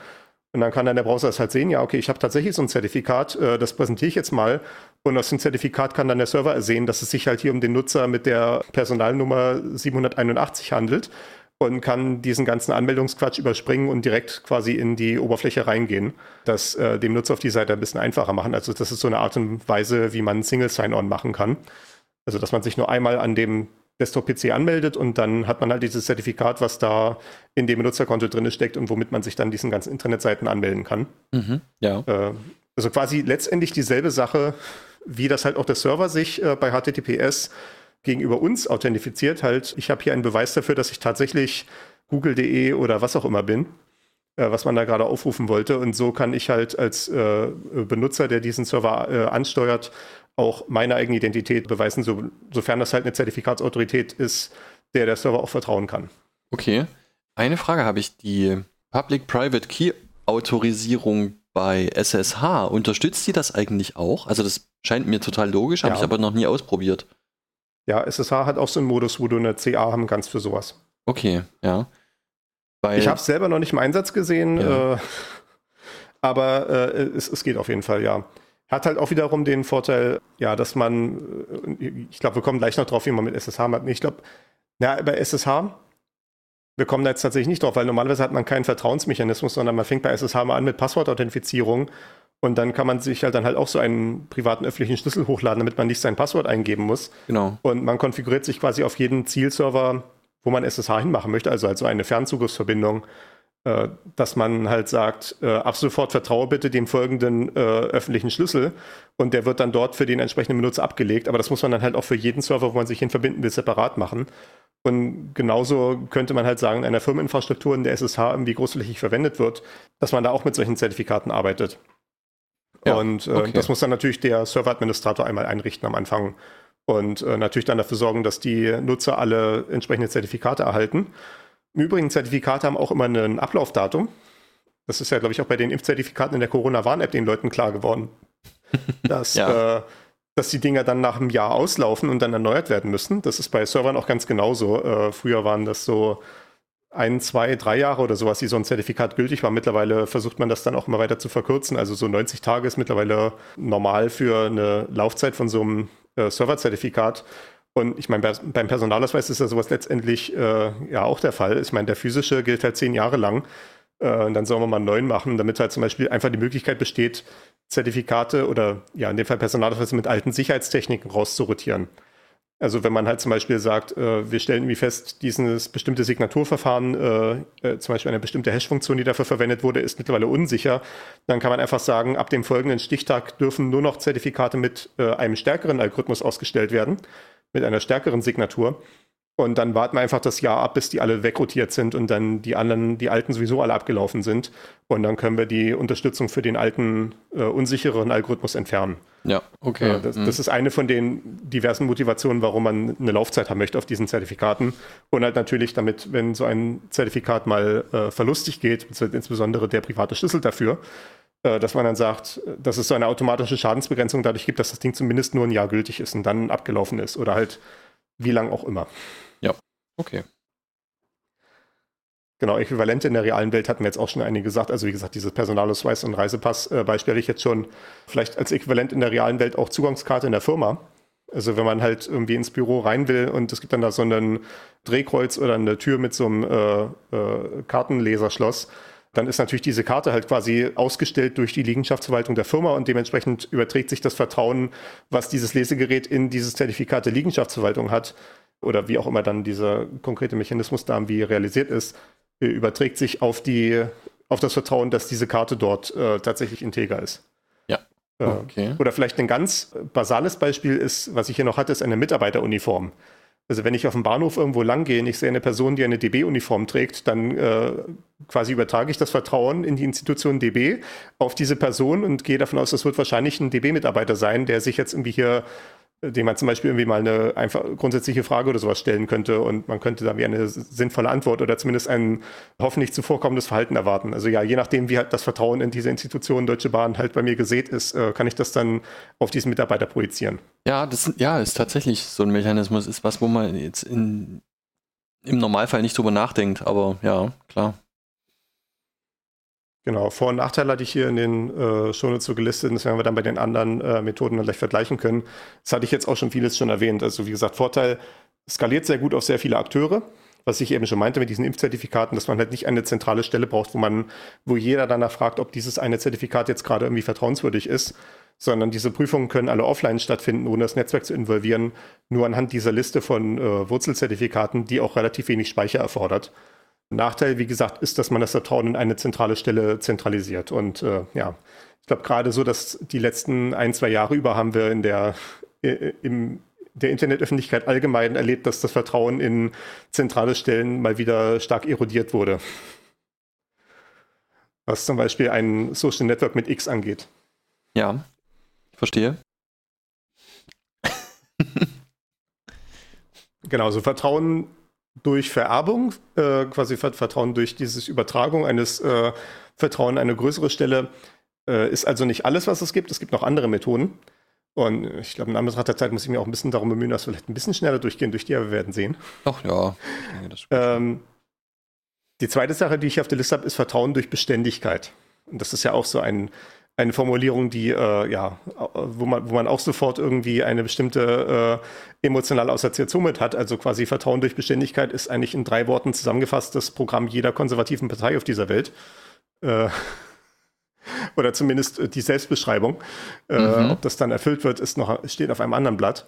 Und dann kann dann der Browser das halt sehen, ja, okay, ich habe tatsächlich so ein Zertifikat, äh, das präsentiere ich jetzt mal. Und aus dem Zertifikat kann dann der Server ersehen, dass es sich halt hier um den Nutzer mit der Personalnummer 781 handelt und kann diesen ganzen Anmeldungsquatsch überspringen und direkt quasi in die Oberfläche reingehen, das äh, dem Nutzer auf die Seite ein bisschen einfacher machen. Also das ist so eine Art und Weise, wie man Single Sign-On machen kann. Also dass man sich nur einmal an dem Desktop-PC anmeldet und dann hat man halt dieses Zertifikat, was da in dem Benutzerkonto drin steckt und womit man sich dann diesen ganzen Internetseiten anmelden kann. Mhm, ja. Äh, also quasi letztendlich dieselbe Sache, wie das halt auch der Server sich äh, bei HTTPS gegenüber uns authentifiziert. Halt, ich habe hier einen Beweis dafür, dass ich tatsächlich google.de oder was auch immer bin, äh, was man da gerade aufrufen wollte. Und so kann ich halt als äh, Benutzer, der diesen Server äh, ansteuert, auch meine eigene Identität beweisen, so, sofern das halt eine Zertifikatsautorität ist, der der Server auch vertrauen kann. Okay. Eine Frage habe ich. Die Public-Private Key-Autorisierung bei SSH, unterstützt die das eigentlich auch? Also das scheint mir total logisch, habe Ja. ich aber noch nie ausprobiert. Ja, SSH hat auch so einen Modus, wo du eine CA haben kannst für sowas. Okay, ja. Weil, Ich habe es selber noch nicht im Einsatz gesehen, Ja. äh, aber äh, es, es geht auf jeden Fall, ja. Hat halt auch wiederum den Vorteil, ja, dass man, äh, ich glaube, wir kommen gleich noch drauf, wie man mit SSH macht. Ich glaube, ja, bei SSH, wir kommen da jetzt tatsächlich nicht drauf, weil normalerweise hat man keinen Vertrauensmechanismus, sondern man fängt bei SSH mal an mit Passwortauthentifizierung Und dann kann man sich halt dann halt auch so einen privaten öffentlichen Schlüssel hochladen, damit man nicht sein Passwort eingeben muss. Genau. Und man konfiguriert sich quasi auf jeden Zielserver, wo man SSH hinmachen möchte, also halt so eine Fernzugriffsverbindung, äh, dass man halt sagt, äh, ab sofort vertraue bitte dem folgenden äh, öffentlichen Schlüssel und der wird dann dort für den entsprechenden Benutzer abgelegt. Aber das muss man dann halt auch für jeden Server, wo man sich hin verbinden will, separat machen. Und genauso könnte man halt sagen, in einer Firmeninfrastruktur, in der SSH irgendwie großflächig verwendet wird, dass man da auch mit solchen Zertifikaten arbeitet. Ja, und äh, okay. das muss dann natürlich der Serveradministrator einmal einrichten am Anfang und äh, natürlich dann dafür sorgen, dass die Nutzer alle entsprechende Zertifikate erhalten. Im Übrigen, Zertifikate haben auch immer ein Ablaufdatum. Das ist ja, glaube ich, auch bei den Impfzertifikaten in der Corona-Warn-App den Leuten klar geworden, dass, Ja. äh, dass die Dinger dann nach einem Jahr auslaufen und dann erneuert werden müssen. Das ist bei Servern auch ganz genauso. Äh, früher waren das so ein, zwei, drei Jahre oder sowas, die so ein Zertifikat gültig war. Mittlerweile versucht man das dann auch immer weiter zu verkürzen. Also so 90 Tage ist mittlerweile normal für eine Laufzeit von so einem äh, Serverzertifikat. Und ich meine, bei- beim Personalausweis ist ja sowas letztendlich äh, ja auch der Fall. Ich meine, der physische gilt halt zehn Jahre lang. Äh, und dann sollen wir mal einen neuen machen, damit halt zum Beispiel einfach die Möglichkeit besteht, Zertifikate oder ja, in dem Fall Personalausweise mit alten Sicherheitstechniken rauszurotieren. Also wenn man halt zum Beispiel sagt, äh, wir stellen irgendwie fest, dieses bestimmte Signaturverfahren, äh, äh, zum Beispiel eine bestimmte Hash-Funktion, die dafür verwendet wurde, ist mittlerweile unsicher, dann kann man einfach sagen, ab dem folgenden Stichtag dürfen nur noch Zertifikate mit äh, einem stärkeren Algorithmus ausgestellt werden, mit einer stärkeren Signatur. Und dann warten wir einfach das Jahr ab, bis die alle wegrotiert sind und dann die anderen, die alten sowieso alle abgelaufen sind. Und dann können wir die Unterstützung für den alten, äh, unsicheren Algorithmus entfernen. Ja, okay. Ja, das, Mhm. das ist eine von den diversen Motivationen, warum man eine Laufzeit haben möchte auf diesen Zertifikaten. Und halt natürlich damit, wenn so ein Zertifikat mal äh, verlustig geht, insbesondere der private Schlüssel dafür, äh, dass man dann sagt, dass es so eine automatische Schadensbegrenzung dadurch gibt, dass das Ding zumindest nur ein Jahr gültig ist und dann abgelaufen ist oder halt wie lang auch immer. Okay. Genau, Äquivalente in der realen Welt hatten wir jetzt auch schon einige gesagt. Also wie gesagt, dieses Personalausweis und Reisepass-Beispiel ich jetzt schon vielleicht als Äquivalent in der realen Welt auch Zugangskarte in der Firma. Also wenn man halt irgendwie ins Büro rein will und es gibt dann da so ein Drehkreuz oder eine Tür mit so einem äh, äh, Kartenleserschloss, dann ist natürlich diese Karte halt quasi ausgestellt durch die Liegenschaftsverwaltung der Firma und dementsprechend überträgt sich das Vertrauen, was dieses Lesegerät in dieses Zertifikat der Liegenschaftsverwaltung hat oder wie auch immer dann dieser konkrete Mechanismus da wie realisiert ist, äh, überträgt sich auf die auf das Vertrauen, dass diese Karte dort äh, tatsächlich integer ist. Ja. Äh, Okay. Oder vielleicht ein ganz basales Beispiel ist, was ich hier noch hatte, ist eine Mitarbeiteruniform. Also wenn ich auf dem Bahnhof irgendwo lang gehe und ich sehe eine Person, die eine DB-Uniform trägt, dann äh, quasi übertrage ich das Vertrauen in die Institution DB auf diese Person und gehe davon aus, das wird wahrscheinlich ein DB-Mitarbeiter sein, der sich jetzt irgendwie hier, äh, dem man zum Beispiel irgendwie mal eine einfach grundsätzliche Frage oder sowas stellen könnte und man könnte da wie eine sinnvolle Antwort oder zumindest ein hoffentlich zuvorkommendes Verhalten erwarten. Also ja, je nachdem, wie halt das Vertrauen in diese Institution Deutsche Bahn halt bei mir gesät ist, äh, kann ich das dann auf diesen Mitarbeiter projizieren. Ja, das ja, ist tatsächlich so ein Mechanismus, ist was, wo man jetzt in, im Normalfall nicht drüber nachdenkt, aber ja, klar. Genau, Vor- und Nachteile hatte ich hier in den äh, Shownotes so gelistet, das werden wir dann bei den anderen äh, Methoden dann gleich vergleichen können. Das hatte ich jetzt auch schon vieles schon erwähnt. Also wie gesagt, Vorteil, skaliert sehr gut auf sehr viele Akteure, was ich eben schon meinte mit diesen Impfzertifikaten, dass man halt nicht eine zentrale Stelle braucht, wo man, wo jeder danach fragt, ob dieses eine Zertifikat jetzt gerade irgendwie vertrauenswürdig ist, sondern diese Prüfungen können alle offline stattfinden, ohne das Netzwerk zu involvieren, nur anhand dieser Liste von äh, Wurzelzertifikaten, die auch relativ wenig Speicher erfordert. Nachteil, wie gesagt, ist, dass man das Vertrauen in eine zentrale Stelle zentralisiert. Und äh, ja, ich glaube gerade so, dass die letzten ein, zwei Jahre über haben wir in der, äh, im, der Internetöffentlichkeit allgemein erlebt, dass das Vertrauen in zentrale Stellen mal wieder stark erodiert wurde. Was zum Beispiel ein Social Network mit X angeht. Ja, ich verstehe. Genau, so Vertrauen durch Vererbung, äh, quasi Ver- Vertrauen durch dieses Übertragung eines äh, Vertrauen an eine größere Stelle, äh, ist also nicht alles, was es gibt. Es gibt noch andere Methoden. Und ich glaube, in Anbetracht der Zeit muss ich mir auch ein bisschen darum bemühen, dass wir vielleicht ein bisschen schneller durchgehen, durch die aber wir werden sehen. Doch, ja. Denke, Ähm, die zweite Sache, die ich auf der Liste habe, ist Vertrauen durch Beständigkeit. Und das ist ja auch so ein, eine Formulierung, die, äh, ja, wo man, wo man auch sofort irgendwie eine bestimmte äh, emotionale Assoziation mit hat. Also quasi Vertrauen durch Beständigkeit ist eigentlich in drei Worten zusammengefasst das Programm jeder konservativen Partei auf dieser Welt. Äh, Oder zumindest äh, die Selbstbeschreibung. Äh, Mhm. ob das dann erfüllt wird, ist noch, steht auf einem anderen Blatt.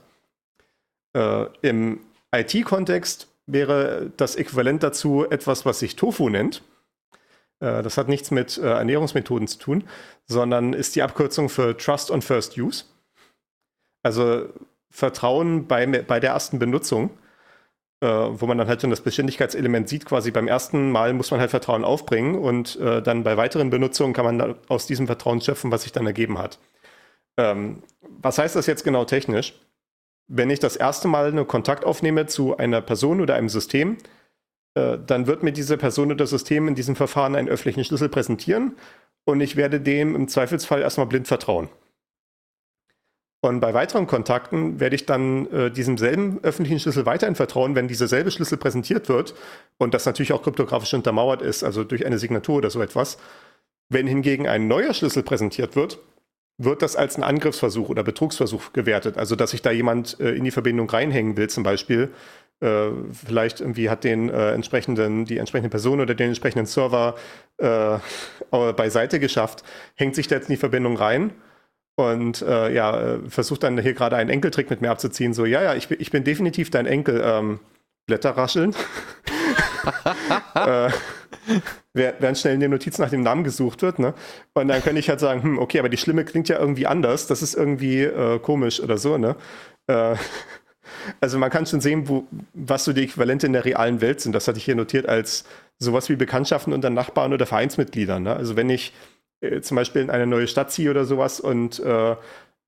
Äh, Im IT-Kontext wäre das Äquivalent dazu etwas, was sich Tofu nennt. Äh, das hat nichts mit äh, Ernährungsmethoden zu tun, sondern ist die Abkürzung für Trust on First Use. Also Vertrauen bei, bei der ersten Benutzung, äh, wo man dann halt schon das Beständigkeitselement sieht, quasi beim ersten Mal muss man halt Vertrauen aufbringen und dann bei weiteren Benutzungen kann man aus diesem Vertrauen schöpfen, was sich dann ergeben hat. Ähm, was heißt das jetzt genau technisch? Wenn ich das erste Mal einen Kontakt aufnehme zu einer Person oder einem System, äh, dann wird mir diese Person oder System in diesem Verfahren einen öffentlichen Schlüssel präsentieren und ich werde dem im Zweifelsfall erstmal blind vertrauen. Und bei weiteren Kontakten werde ich dann äh, diesem selben öffentlichen Schlüssel weiterhin vertrauen, wenn dieser selbe Schlüssel präsentiert wird und das natürlich auch kryptografisch untermauert ist, also durch eine Signatur oder so etwas. Wenn hingegen ein neuer Schlüssel präsentiert wird, wird das als ein Angriffsversuch oder Betrugsversuch gewertet. Also, dass sich da jemand äh, in die Verbindung reinhängen will, zum Beispiel. Äh, vielleicht irgendwie hat den äh, entsprechenden, die entsprechende Person oder den entsprechenden Server äh, beiseite geschafft, hängt sich da jetzt in die Verbindung rein und äh, ja, äh, versucht dann hier gerade einen Enkeltrick mit mir abzuziehen. So, ja, ja, ich bin, ich bin definitiv dein Enkel. Ähm, Blätter rascheln. äh, während schnell in den Notizen nach dem Namen gesucht wird. Ne? Und dann könnte ich halt sagen, hm, okay, aber die Schlimme klingt ja irgendwie anders. Das ist irgendwie äh, komisch oder so. Ne? Äh, also man kann schon sehen, wo, was so die Äquivalente in der realen Welt sind. Das hatte ich hier notiert als sowas wie Bekanntschaften unter Nachbarn oder Vereinsmitgliedern. Ne? Also wenn ich äh, zum Beispiel in eine neue Stadt ziehe oder sowas und äh,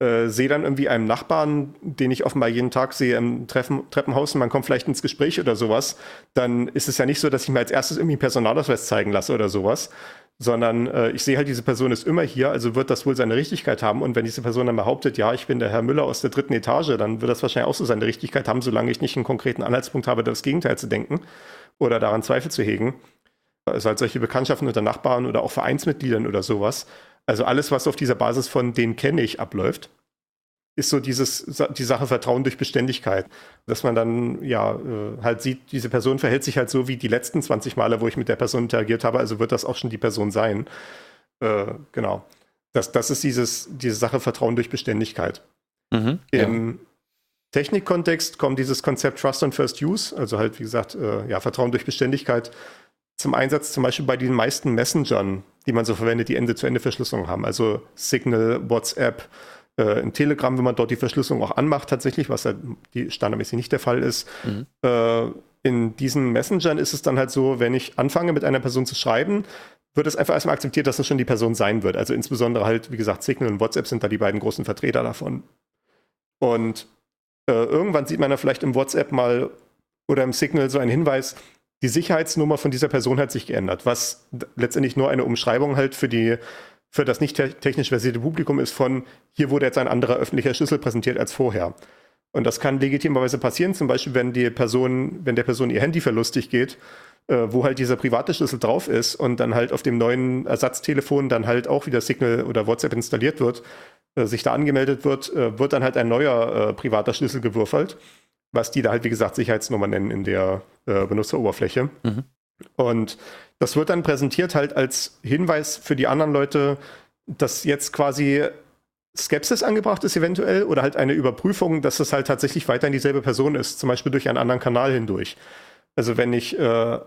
äh, sehe dann irgendwie einen Nachbarn, den ich offenbar jeden Tag sehe im Treffen, Treppenhaus und man kommt vielleicht ins Gespräch oder sowas, dann ist es ja nicht so, dass ich mir als erstes irgendwie einen Personalausweis zeigen lasse oder sowas, sondern äh, ich sehe halt, diese Person ist immer hier, also wird das wohl seine Richtigkeit haben. Und wenn diese Person dann behauptet, ja, ich bin der Herr Müller aus der dritten Etage, dann wird das wahrscheinlich auch so seine Richtigkeit haben, solange ich nicht einen konkreten Anhaltspunkt habe, das Gegenteil zu denken oder daran Zweifel zu hegen. Also halt solche Bekanntschaften unter Nachbarn oder auch Vereinsmitgliedern oder sowas. Also alles, was auf dieser Basis von den kenne ich abläuft, ist so dieses, die Sache Vertrauen durch Beständigkeit. Dass man dann ja äh, halt sieht, diese Person verhält sich halt so wie die letzten 20 Male, wo ich mit der Person interagiert habe, also wird das auch schon die Person sein. Äh, genau. Das, das ist dieses, diese Sache Vertrauen durch Beständigkeit. Mhm, Im Technikkontext kommt dieses Konzept Trust on First Use, also halt, wie gesagt, äh, ja, Vertrauen durch Beständigkeit zum Einsatz, zum Beispiel bei den meisten Messengern, die man so verwendet, die Ende-zu-Ende-Verschlüsselung haben. Also Signal, WhatsApp, äh, in Telegram, wenn man dort die Verschlüsselung auch anmacht, tatsächlich, was halt die standardmäßig nicht der Fall ist. Mhm. Äh, in diesen Messengern ist es dann halt so, wenn ich anfange mit einer Person zu schreiben, wird es einfach erstmal akzeptiert, dass es schon die Person sein wird. Also insbesondere halt, wie gesagt, Signal und WhatsApp sind da die beiden großen Vertreter davon. Und äh, irgendwann sieht man da vielleicht im WhatsApp mal oder im Signal so einen Hinweis, die Sicherheitsnummer von dieser Person hat sich geändert, was letztendlich nur eine Umschreibung halt für die für das nicht te technisch versierte Publikum ist von hier wurde jetzt ein anderer öffentlicher Schlüssel präsentiert als vorher. Und das kann legitimerweise passieren, zum Beispiel wenn die Person, wenn der Person ihr Handy verlustig geht, äh, wo halt dieser private Schlüssel drauf ist und dann halt auf dem neuen Ersatztelefon dann halt auch wieder Signal oder WhatsApp installiert wird, äh, sich da angemeldet wird, äh, wird dann halt ein neuer äh, privater Schlüssel gewürfelt, was die da halt wie gesagt Sicherheitsnummer nennen in der äh, Benutzeroberfläche. Mhm. Und das wird dann präsentiert halt als Hinweis für die anderen Leute, dass jetzt quasi Skepsis angebracht ist eventuell oder halt eine Überprüfung, dass es halt tatsächlich weiterhin dieselbe Person ist, zum Beispiel durch einen anderen Kanal hindurch. Also wenn ich äh,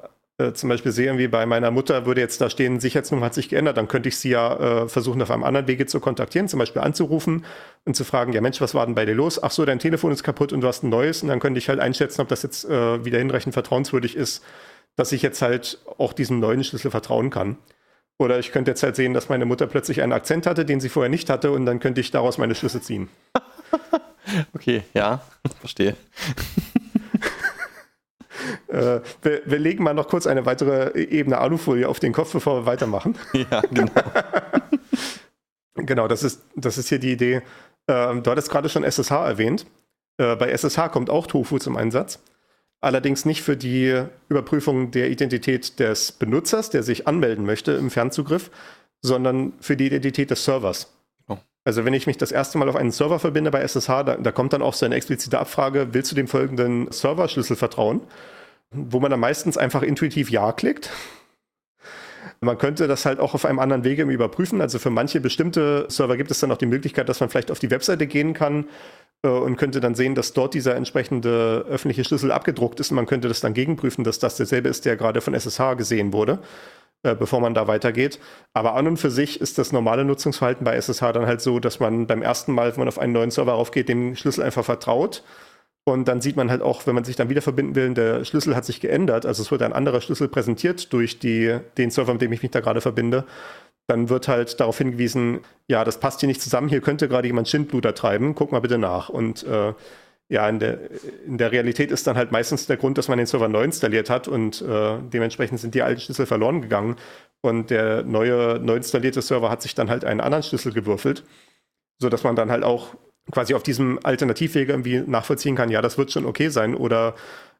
äh, zum Beispiel sehe, wie bei meiner Mutter würde jetzt da stehen, Sicherheitsnummer hat sich geändert, dann könnte ich sie ja äh, versuchen, auf einem anderen Wege zu kontaktieren, zum Beispiel anzurufen und zu fragen, ja Mensch, was war denn bei dir los? Ach so, dein Telefon ist kaputt und du hast ein neues und dann könnte ich halt einschätzen, ob das jetzt äh, wieder hinreichend vertrauenswürdig ist, dass ich jetzt halt auch diesem neuen Schlüssel vertrauen kann. Oder ich könnte jetzt halt sehen, dass meine Mutter plötzlich einen Akzent hatte, den sie vorher nicht hatte, und dann könnte ich daraus meine Schlüsse ziehen. Okay, ja, verstehe. Äh, wir, wir, legen mal noch kurz eine weitere Ebene Alufolie auf den Kopf, bevor wir weitermachen. Ja, genau. genau, das ist, das ist hier die Idee. Ähm, du hattest gerade schon SSH erwähnt. Äh, bei SSH kommt auch Tofu zum Einsatz. Allerdings nicht für die Überprüfung der Identität des Benutzers, der sich anmelden möchte im Fernzugriff, sondern für die Identität des Servers. Oh. Also wenn ich mich das erste Mal auf einen Server verbinde bei SSH, da, da kommt dann auch so eine explizite Abfrage, willst du dem folgenden Serverschlüssel vertrauen? Wo man dann meistens einfach intuitiv Ja klickt. Man könnte das halt auch auf einem anderen Wege überprüfen. Also für manche bestimmte Server gibt es dann auch die Möglichkeit, dass man vielleicht auf die Webseite gehen kann und könnte dann sehen, dass dort dieser entsprechende öffentliche Schlüssel abgedruckt ist und man könnte das dann gegenprüfen, dass das derselbe ist, der gerade von SSH gesehen wurde, äh, bevor man da weitergeht. Aber an und für sich ist das normale Nutzungsverhalten bei SSH dann halt so, dass man beim ersten Mal, wenn man auf einen neuen Server aufgeht, dem Schlüssel einfach vertraut und dann sieht man halt auch, wenn man sich dann wieder verbinden will, der Schlüssel hat sich geändert. Also es wird ein anderer Schlüssel präsentiert durch die, den Server, mit dem ich mich da gerade verbinde. Dann wird halt darauf hingewiesen, ja, das passt hier nicht zusammen, hier könnte gerade jemand Schindluder treiben, guck mal bitte nach. Und äh, ja, in der, in der Realität ist dann halt meistens der Grund, dass man den Server neu installiert hat und äh, dementsprechend sind die alten Schlüssel verloren gegangen. Und der neue, neu installierte Server hat sich dann halt einen anderen Schlüssel gewürfelt, sodass man dann halt auch quasi auf diesem Alternativweg irgendwie nachvollziehen kann, ja, das wird schon okay sein oder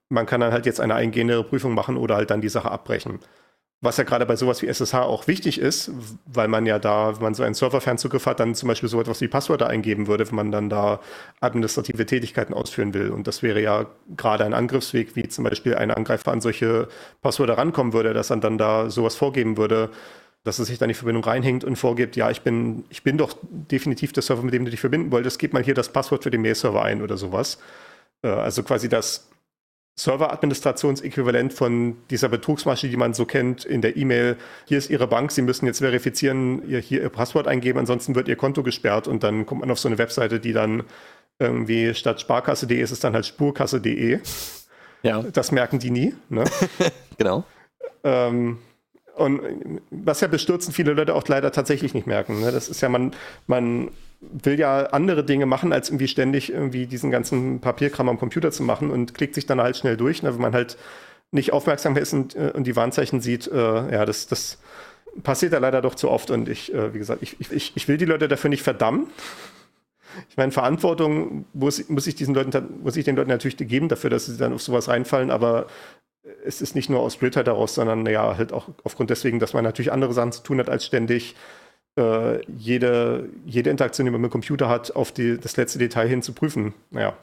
man kann dann halt jetzt eine eingehende Prüfung machen oder halt dann die Sache abbrechen. Was ja gerade bei sowas wie SSH auch wichtig ist, weil man ja da, wenn man so einen Server-Fernzugriff hat, dann zum Beispiel so etwas wie Passwörter eingeben würde, wenn man dann da administrative Tätigkeiten ausführen will. Und das wäre ja gerade ein Angriffsweg, wie zum Beispiel ein Angreifer an solche Passwörter rankommen würde, dass er dann da sowas vorgeben würde, dass es sich dann die Verbindung reinhängt und vorgibt, ja, ich bin, ich bin doch definitiv der Server, mit dem du dich verbinden wolltest, gib mal hier das Passwort für den Mail-Server ein oder sowas. Äh, also quasi das Server-Administrationsäquivalent von dieser Betrugsmasche, die man so kennt in der E-Mail. Hier ist Ihre Bank, Sie müssen jetzt verifizieren, ihr, hier Ihr Passwort eingeben, ansonsten wird Ihr Konto gesperrt und dann kommt man auf so eine Webseite, die dann irgendwie statt sparkasse.de ist es dann halt spurkasse.de. Ja. Das merken die nie. Ne? genau. Ähm, und was ja bestürzen viele Leute auch leider tatsächlich nicht merken. Ne? Das ist ja, man, man will ja andere Dinge machen, als irgendwie ständig irgendwie diesen ganzen Papierkram am Computer zu machen und klickt sich dann halt schnell durch, ne? wenn man halt nicht aufmerksam ist und, äh, und die Warnzeichen sieht. Äh, ja, das, das passiert ja leider doch zu oft und ich, äh, wie gesagt, ich, ich, ich will die Leute dafür nicht verdammen. Ich meine, Verantwortung muss, muss, ich diesen Leuten, muss ich den Leuten natürlich geben dafür, dass sie dann auf sowas reinfallen, aber es ist nicht nur aus Blödheit daraus, sondern ja, halt auch aufgrund deswegen, dass man natürlich andere Sachen zu tun hat, als ständig äh, jede, jede Interaktion, die man mit dem Computer hat, auf die, das letzte Detail hin zu prüfen. Naja.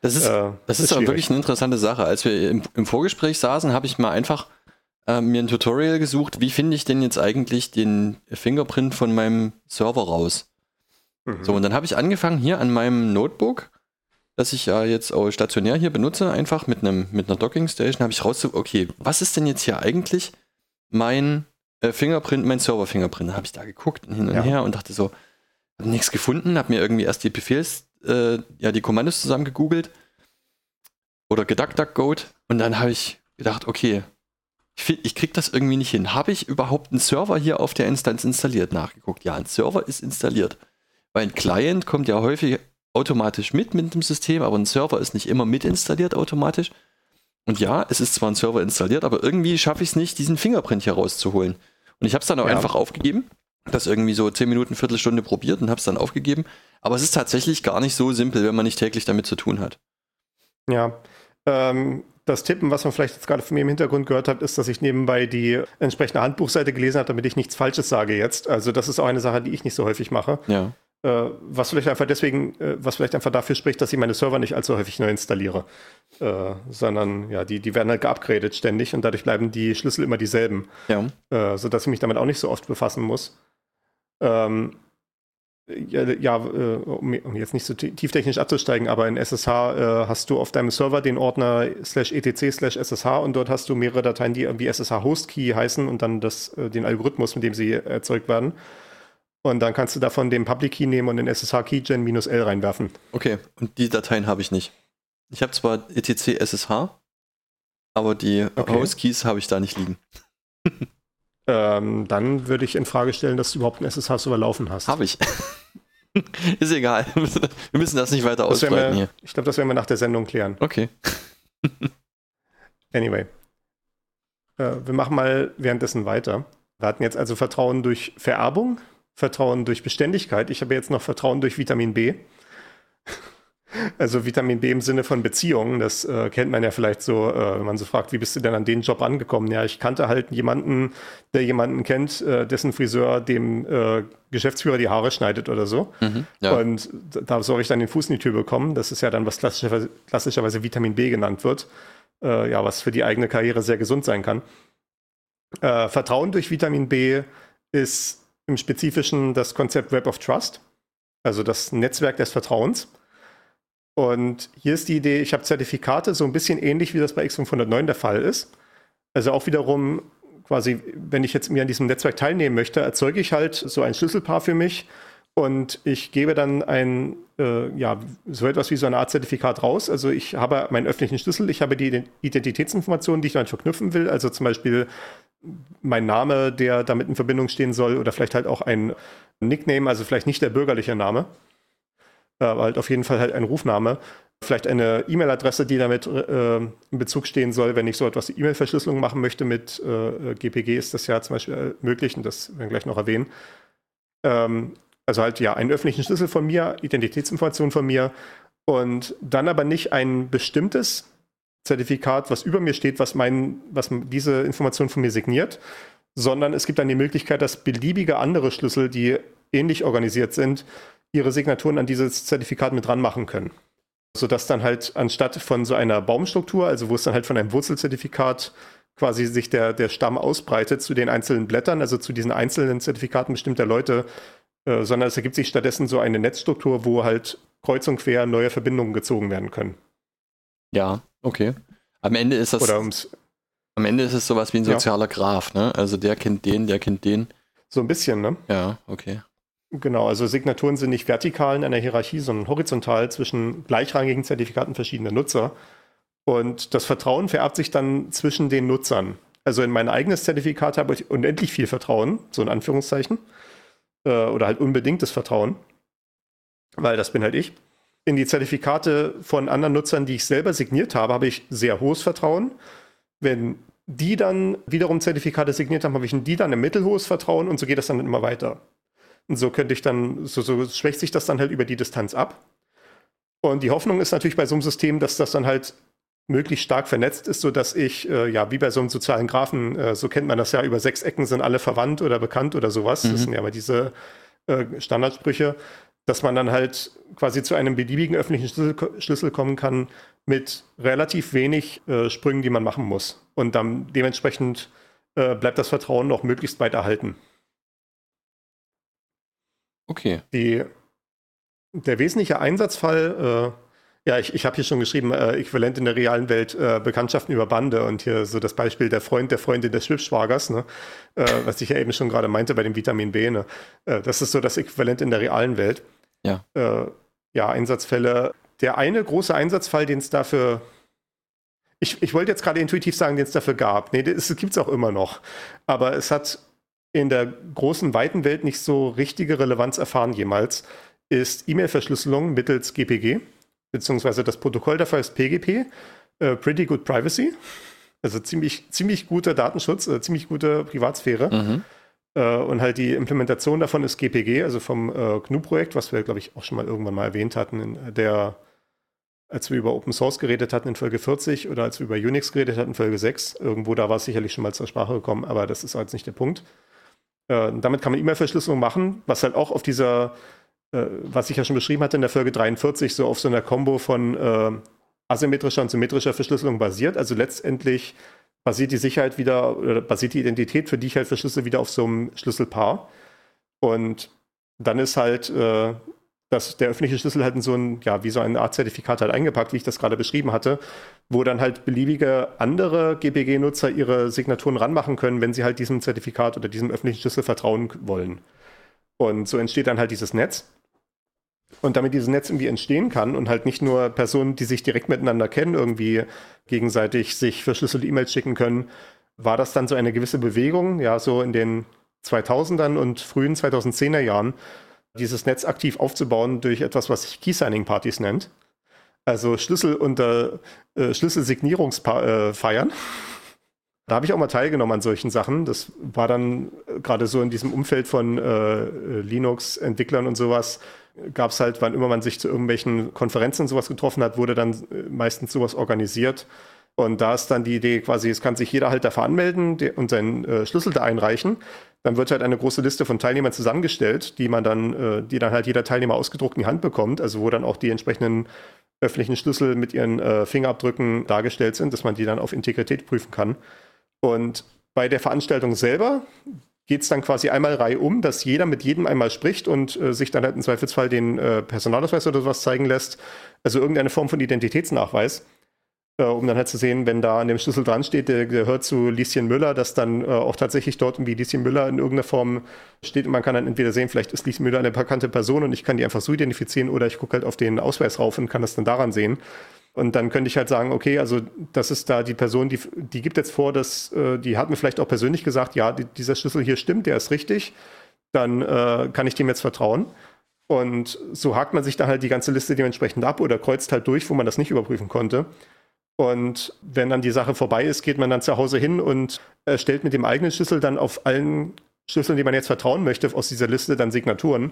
Das ist, äh, das ist, ist wirklich eine interessante Sache. Als wir im, im Vorgespräch saßen, habe ich mal einfach äh, mir ein Tutorial gesucht, wie finde ich denn jetzt eigentlich den Fingerprint von meinem Server raus. Mhm. So, und dann habe ich angefangen hier an meinem Notebook das ich ja jetzt auch stationär hier benutze, einfach mit einem mit einer Docking Station, habe ich raus, okay, was ist denn jetzt hier eigentlich mein äh, Fingerprint, mein Server-Fingerprint? Da habe ich da geguckt und hin und ja. her und dachte so, habe nichts gefunden, habe mir irgendwie erst die Befehls, äh, ja, die Kommandos zusammen gegoogelt oder geduckduckgoat und dann habe ich gedacht, okay, ich, ich krieg das irgendwie nicht hin. Habe ich überhaupt einen Server hier auf der Instanz installiert? Nachgeguckt. Ja, ein Server ist installiert. Weil ein Client kommt ja häufig automatisch mit mit dem System, aber ein Server ist nicht immer mit installiert automatisch. Und ja, es ist zwar ein Server installiert, aber irgendwie schaffe ich es nicht, diesen Fingerprint hier rauszuholen. Und ich habe es dann auch ja. einfach aufgegeben. Das irgendwie so 10 Minuten, Viertelstunde probiert und habe es dann aufgegeben. Aber es ist tatsächlich gar nicht so simpel, wenn man nicht täglich damit zu tun hat. Ja, ähm, das Tippen, was man vielleicht jetzt gerade von mir im Hintergrund gehört hat, ist, dass ich nebenbei die entsprechende Handbuchseite gelesen habe, damit ich nichts Falsches sage jetzt. Also das ist auch eine Sache, die ich nicht so häufig mache. Ja. Äh, was vielleicht einfach deswegen, äh, was vielleicht einfach dafür spricht, dass ich meine Server nicht allzu häufig neu installiere. Äh, sondern ja, die, die werden halt geupgradet ständig und dadurch bleiben die Schlüssel immer dieselben. Ja. Äh, sodass ich mich damit auch nicht so oft befassen muss. Ähm, ja, ja äh, um, um, jetzt nicht so tieftechnisch abzusteigen, aber in SSH äh, hast du auf deinem Server den Ordner slash etc slash SSH und dort hast du mehrere Dateien, die irgendwie SSH Host Key heißen und dann das, den Algorithmus, mit dem sie erzeugt werden. Und dann kannst du davon den Public Key nehmen und den SSH Keygen minus L reinwerfen. Okay, und die Dateien habe ich nicht. Ich habe zwar etc SSH, aber die okay. Host Keys habe ich da nicht liegen. ähm, dann würde ich in Frage stellen, dass du überhaupt einen SSH-Server laufen hast. Habe ich. Ist egal. Wir müssen das nicht weiter das ausbreiten wir, hier. Ich glaube, das werden wir nach der Sendung klären. Okay. anyway. Äh, wir machen mal währenddessen weiter. Wir hatten jetzt also Vertrauen durch Vererbung. Vertrauen durch Beständigkeit. Ich habe jetzt noch Vertrauen durch Vitamin B. Also Vitamin B im Sinne von Beziehungen, das äh, kennt man ja vielleicht so, äh, wenn man so fragt, wie bist du denn an den Job angekommen? Ja, ich kannte halt jemanden, der jemanden kennt, äh, dessen Friseur dem äh, Geschäftsführer die Haare schneidet oder so. Mhm, ja. Und da soll ich dann den Fuß in die Tür bekommen. Das ist ja dann, was klassischerweise, klassischerweise Vitamin B genannt wird. Äh, ja, was für die eigene Karriere sehr gesund sein kann. Äh, Vertrauen durch Vitamin B ist im Spezifischen das Konzept Web of Trust, also das Netzwerk des Vertrauens. Und hier ist die Idee, ich habe Zertifikate, so ein bisschen ähnlich wie das bei X509 der Fall ist. Also auch wiederum quasi, wenn ich jetzt mir an diesem Netzwerk teilnehmen möchte, erzeuge ich halt so ein Schlüsselpaar für mich und ich gebe dann ein, äh, ja, so etwas wie so eine Art Zertifikat raus. Also ich habe meinen öffentlichen Schlüssel, ich habe die Identitätsinformationen, die ich dann verknüpfen will. Also zum Beispiel mein Name, der damit in Verbindung stehen soll, oder vielleicht halt auch ein Nickname, also vielleicht nicht der bürgerliche Name, aber halt auf jeden Fall halt ein Rufname. Vielleicht eine E-Mail-Adresse, die damit äh, in Bezug stehen soll, wenn ich so etwas wie E-Mail-Verschlüsselung machen möchte mit äh, GPG, ist das ja zum Beispiel möglich und das werden wir gleich noch erwähnen. Ähm, also halt ja einen öffentlichen Schlüssel von mir, Identitätsinformation von mir und dann aber nicht ein bestimmtes Zertifikat, was über mir steht, was, mein, was diese Information von mir signiert, sondern es gibt dann die Möglichkeit, dass beliebige andere Schlüssel, die ähnlich organisiert sind, ihre Signaturen an dieses Zertifikat mit dran machen können. Sodass dann halt anstatt von so einer Baumstruktur, also wo es dann halt von einem Wurzelzertifikat quasi sich der, der Stamm ausbreitet zu den einzelnen Blättern, also zu diesen einzelnen Zertifikaten bestimmter Leute, äh, sondern es ergibt sich stattdessen so eine Netzstruktur, wo halt kreuz und quer neue Verbindungen gezogen werden können. Ja, okay. Am Ende ist das. Oder ums, am Ende ist es sowas wie ein sozialer ja. Graph, ne? Also der kennt den, der kennt den. So ein bisschen, ne? Ja, okay. Genau, also Signaturen sind nicht vertikal in einer Hierarchie, sondern horizontal zwischen gleichrangigen Zertifikaten verschiedener Nutzer. Und das Vertrauen vererbt sich dann zwischen den Nutzern. Also in mein eigenes Zertifikat habe ich unendlich viel Vertrauen, so in Anführungszeichen. Äh, oder halt unbedingtes Vertrauen, weil das bin halt ich in die Zertifikate von anderen Nutzern, die ich selber signiert habe, habe ich sehr hohes Vertrauen. Wenn die dann wiederum Zertifikate signiert haben, habe ich in die dann ein mittelhohes Vertrauen und so geht das dann immer weiter. Und so könnte ich dann, so, so schwächt sich das dann halt über die Distanz ab. Und die Hoffnung ist natürlich bei so einem System, dass das dann halt möglichst stark vernetzt ist, sodass ich, äh, ja, wie bei so einem sozialen Graphen, äh, so kennt man das ja, über sechs Ecken sind alle verwandt oder bekannt oder sowas. Mhm. Das sind ja immer diese äh, Standardsprüche dass man dann halt quasi zu einem beliebigen öffentlichen Schlüssel, Schlüssel kommen kann mit relativ wenig äh, Sprüngen, die man machen muss. Und dann dementsprechend äh, bleibt das Vertrauen noch möglichst weit erhalten. Okay. Die, der wesentliche Einsatzfall, äh, ja, ich, ich habe hier schon geschrieben, äh, äquivalent in der realen Welt äh, Bekanntschaften über Bande und hier so das Beispiel der Freund der Freundin des Schwibschwagers, ne? Äh, was ich ja eben schon gerade meinte bei dem Vitamin B. Ne? Äh, das ist so das Äquivalent in der realen Welt ja. Äh, ja, Einsatzfälle. Der eine große Einsatzfall, den es dafür ich, ich wollte jetzt gerade intuitiv sagen, den es dafür gab. Nee, das gibt es auch immer noch. Aber es hat in der großen, weiten Welt nicht so richtige Relevanz erfahren jemals, ist E-Mail-Verschlüsselung mittels GPG, beziehungsweise das Protokoll dafür ist PGP, äh, Pretty Good Privacy. Also ziemlich, ziemlich guter Datenschutz, äh, ziemlich gute Privatsphäre. Mhm. Äh, und halt die Implementation davon ist GPG, also vom äh, GNU-Projekt, was wir, glaube ich, auch schon mal irgendwann mal erwähnt hatten, in der, als wir über Open Source geredet hatten in Folge 40 oder als wir über Unix geredet hatten in Folge 6. Irgendwo da war es sicherlich schon mal zur Sprache gekommen, aber das ist jetzt nicht der Punkt. Äh, damit kann man E-Mail-Verschlüsselung machen, was halt auch auf dieser, äh, was ich ja schon beschrieben hatte in der Folge 43, so auf so einer Combo von äh, asymmetrischer und symmetrischer Verschlüsselung basiert. Also letztendlich basiert die Sicherheit wieder, oder basiert die Identität, für die ich halt verschlüssel, wieder auf so einem Schlüsselpaar. Und dann ist halt äh, das, der öffentliche Schlüssel halt in so ein, ja, wie so eine Art Zertifikat halt eingepackt, wie ich das gerade beschrieben hatte, wo dann halt beliebige andere GPG-Nutzer ihre Signaturen ranmachen können, wenn sie halt diesem Zertifikat oder diesem öffentlichen Schlüssel vertrauen wollen. Und so entsteht dann halt dieses Netz. Und damit dieses Netz irgendwie entstehen kann und halt nicht nur Personen, die sich direkt miteinander kennen, irgendwie gegenseitig sich verschlüsselte E-Mails schicken können, war das dann so eine gewisse Bewegung, ja, so in den 2000ern und frühen 2010er Jahren, dieses Netz aktiv aufzubauen durch etwas, was sich Key-Signing-Partys nennt. Also Schlüssel unter äh, Schlüsselsignierungsfeiern. Äh, da habe ich auch mal teilgenommen an solchen Sachen. Das war dann äh, gerade so in diesem Umfeld von äh, Linux-Entwicklern und sowas gab es halt, wann immer man sich zu irgendwelchen Konferenzen und sowas getroffen hat, wurde dann äh, meistens sowas organisiert. Und da ist dann die Idee quasi, es kann sich jeder halt dafür anmelden und seinen äh, Schlüssel da einreichen. Dann wird halt eine große Liste von Teilnehmern zusammengestellt, die man dann, äh, die dann halt jeder Teilnehmer ausgedruckt in die Hand bekommt, also wo dann auch die entsprechenden öffentlichen Schlüssel mit ihren äh, Fingerabdrücken dargestellt sind, dass man die dann auf Integrität prüfen kann. Und bei der Veranstaltung selber geht es dann quasi einmal Reihe um, dass jeder mit jedem einmal spricht und äh, sich dann halt im Zweifelsfall den äh, Personalausweis oder sowas zeigen lässt. Also irgendeine Form von Identitätsnachweis. Äh, um dann halt zu sehen, wenn da an dem Schlüssel dran steht, der gehört zu Lieschen Müller, dass dann äh, auch tatsächlich dort irgendwie Lieschen Müller in irgendeiner Form steht und man kann dann entweder sehen, vielleicht ist Lieschen Müller eine bekannte Person und ich kann die einfach so identifizieren oder ich gucke halt auf den Ausweis rauf und kann das dann daran sehen. Und dann könnte ich halt sagen, okay, also das ist da die Person, die, die gibt jetzt vor, dass äh, die hat mir vielleicht auch persönlich gesagt, ja, die, dieser Schlüssel hier stimmt, der ist richtig, dann äh, kann ich dem jetzt vertrauen. Und so hakt man sich dann halt die ganze Liste dementsprechend ab oder kreuzt halt durch, wo man das nicht überprüfen konnte. Und wenn dann die Sache vorbei ist, geht man dann zu Hause hin und erstellt mit dem eigenen Schlüssel dann auf allen Schlüsseln, die man jetzt vertrauen möchte, aus dieser Liste dann Signaturen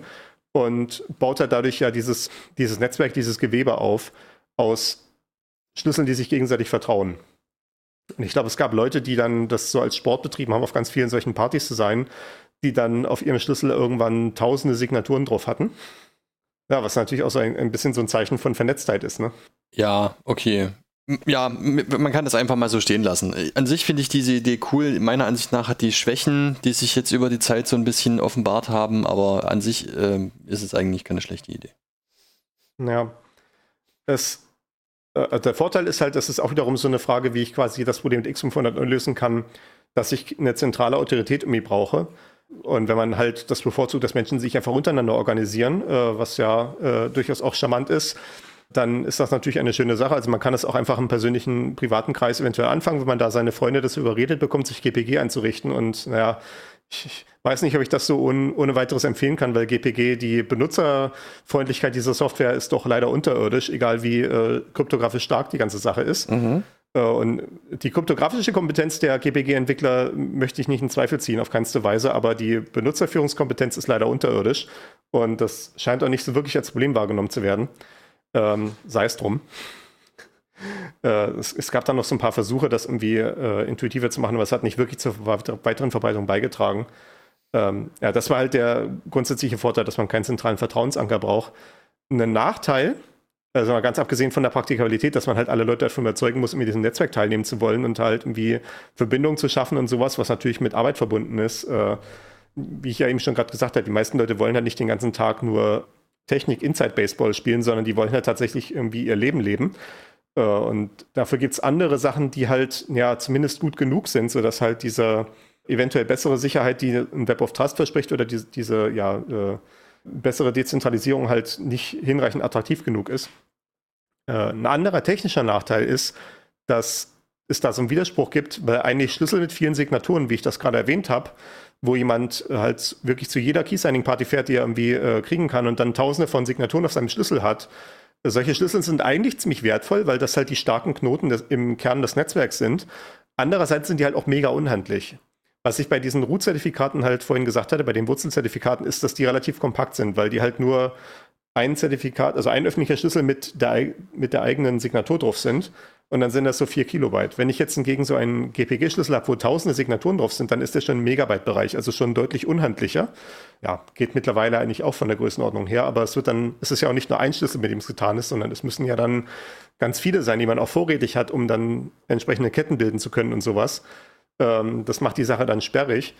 und baut halt dadurch ja dieses, dieses Netzwerk, dieses Gewebe auf aus Schlüsseln, die sich gegenseitig vertrauen. Und ich glaube, es gab Leute, die dann das so als Sport betrieben haben, auf ganz vielen solchen Partys zu sein, die dann auf ihrem Schlüssel irgendwann tausende Signaturen drauf hatten. Ja, was natürlich auch so ein, ein bisschen so ein Zeichen von Vernetztheit ist, ne? Ja, okay. Ja, man kann das einfach mal so stehen lassen. An sich finde ich diese Idee cool. Meiner Ansicht nach hat die Schwächen, die sich jetzt über die Zeit so ein bisschen offenbart haben, aber an sich äh, ist es eigentlich keine schlechte Idee. Ja. Es äh, der Vorteil ist halt, das ist auch wiederum so eine Frage, wie ich quasi das Problem mit X500 lösen kann, dass ich eine zentrale Autorität irgendwie brauche. Und wenn man halt das bevorzugt, dass Menschen sich einfach untereinander organisieren, äh, was ja äh, durchaus auch charmant ist, dann ist das natürlich eine schöne Sache. Also man kann es auch einfach im persönlichen, privaten Kreis eventuell anfangen, wenn man da seine Freunde das überredet bekommt, sich GPG einzurichten. Und naja, ich weiß nicht, ob ich das so un, ohne weiteres empfehlen kann, weil GPG, die Benutzerfreundlichkeit dieser Software ist doch leider unterirdisch, egal wie äh, kryptografisch stark die ganze Sache ist. Mhm. Äh, und die kryptografische Kompetenz der GPG-Entwickler möchte ich nicht in Zweifel ziehen, auf keinste Weise, aber die Benutzerführungskompetenz ist leider unterirdisch. Und das scheint auch nicht so wirklich als Problem wahrgenommen zu werden. Ähm, sei es drum. Äh, es, es, gab dann noch so ein paar Versuche, das irgendwie äh, intuitiver zu machen, aber es hat nicht wirklich zur weiteren Verbreitung beigetragen. Ähm, ja, das war halt der grundsätzliche Vorteil, dass man keinen zentralen Vertrauensanker braucht. Ein Nachteil, also ganz abgesehen von der Praktikabilität, dass man halt alle Leute davon überzeugen muss, in diesem Netzwerk teilnehmen zu wollen und halt irgendwie Verbindungen zu schaffen und sowas, was natürlich mit Arbeit verbunden ist. Äh, wie ich ja eben schon gerade gesagt habe, die meisten Leute wollen halt nicht den ganzen Tag nur Technik Inside Baseball spielen, sondern die wollen halt tatsächlich irgendwie ihr Leben leben. Äh, und dafür gibt es andere Sachen, die halt ja zumindest gut genug sind, sodass halt diese eventuell bessere Sicherheit, die ein Web of Trust verspricht, oder diese, diese ja, äh, bessere Dezentralisierung halt nicht hinreichend attraktiv genug ist. Äh, ein anderer technischer Nachteil ist, dass es da so einen Widerspruch gibt, weil eigentlich Schlüssel mit vielen Signaturen, wie ich das gerade erwähnt habe, wo jemand halt wirklich zu jeder Key-Signing-Party fährt, die er irgendwie äh, kriegen kann und dann tausende von Signaturen auf seinem Schlüssel hat, solche Schlüssel sind eigentlich ziemlich wertvoll, weil das halt die starken Knoten des, im Kern des Netzwerks sind. Andererseits sind die halt auch mega unhandlich. Was ich bei diesen Root-Zertifikaten halt vorhin gesagt hatte, bei den Wurzelzertifikaten, ist, dass die relativ kompakt sind, weil die halt nur ein Zertifikat, also ein öffentlicher Schlüssel mit der, mit der eigenen Signatur drauf sind und dann sind das so 4 Kilobyte. Wenn ich jetzt hingegen so einen GPG-Schlüssel habe, wo tausende Signaturen drauf sind, dann ist der schon im Megabyte-Bereich, also schon deutlich unhandlicher. Ja, geht mittlerweile eigentlich auch von der Größenordnung her, aber es wird dann, es ist ja auch nicht nur ein Schlüssel, mit dem es getan ist, sondern es müssen ja dann ganz viele sein, die man auch vorrätig hat, um dann entsprechende Ketten bilden zu können und sowas. Ähm, das macht die Sache dann sperrig.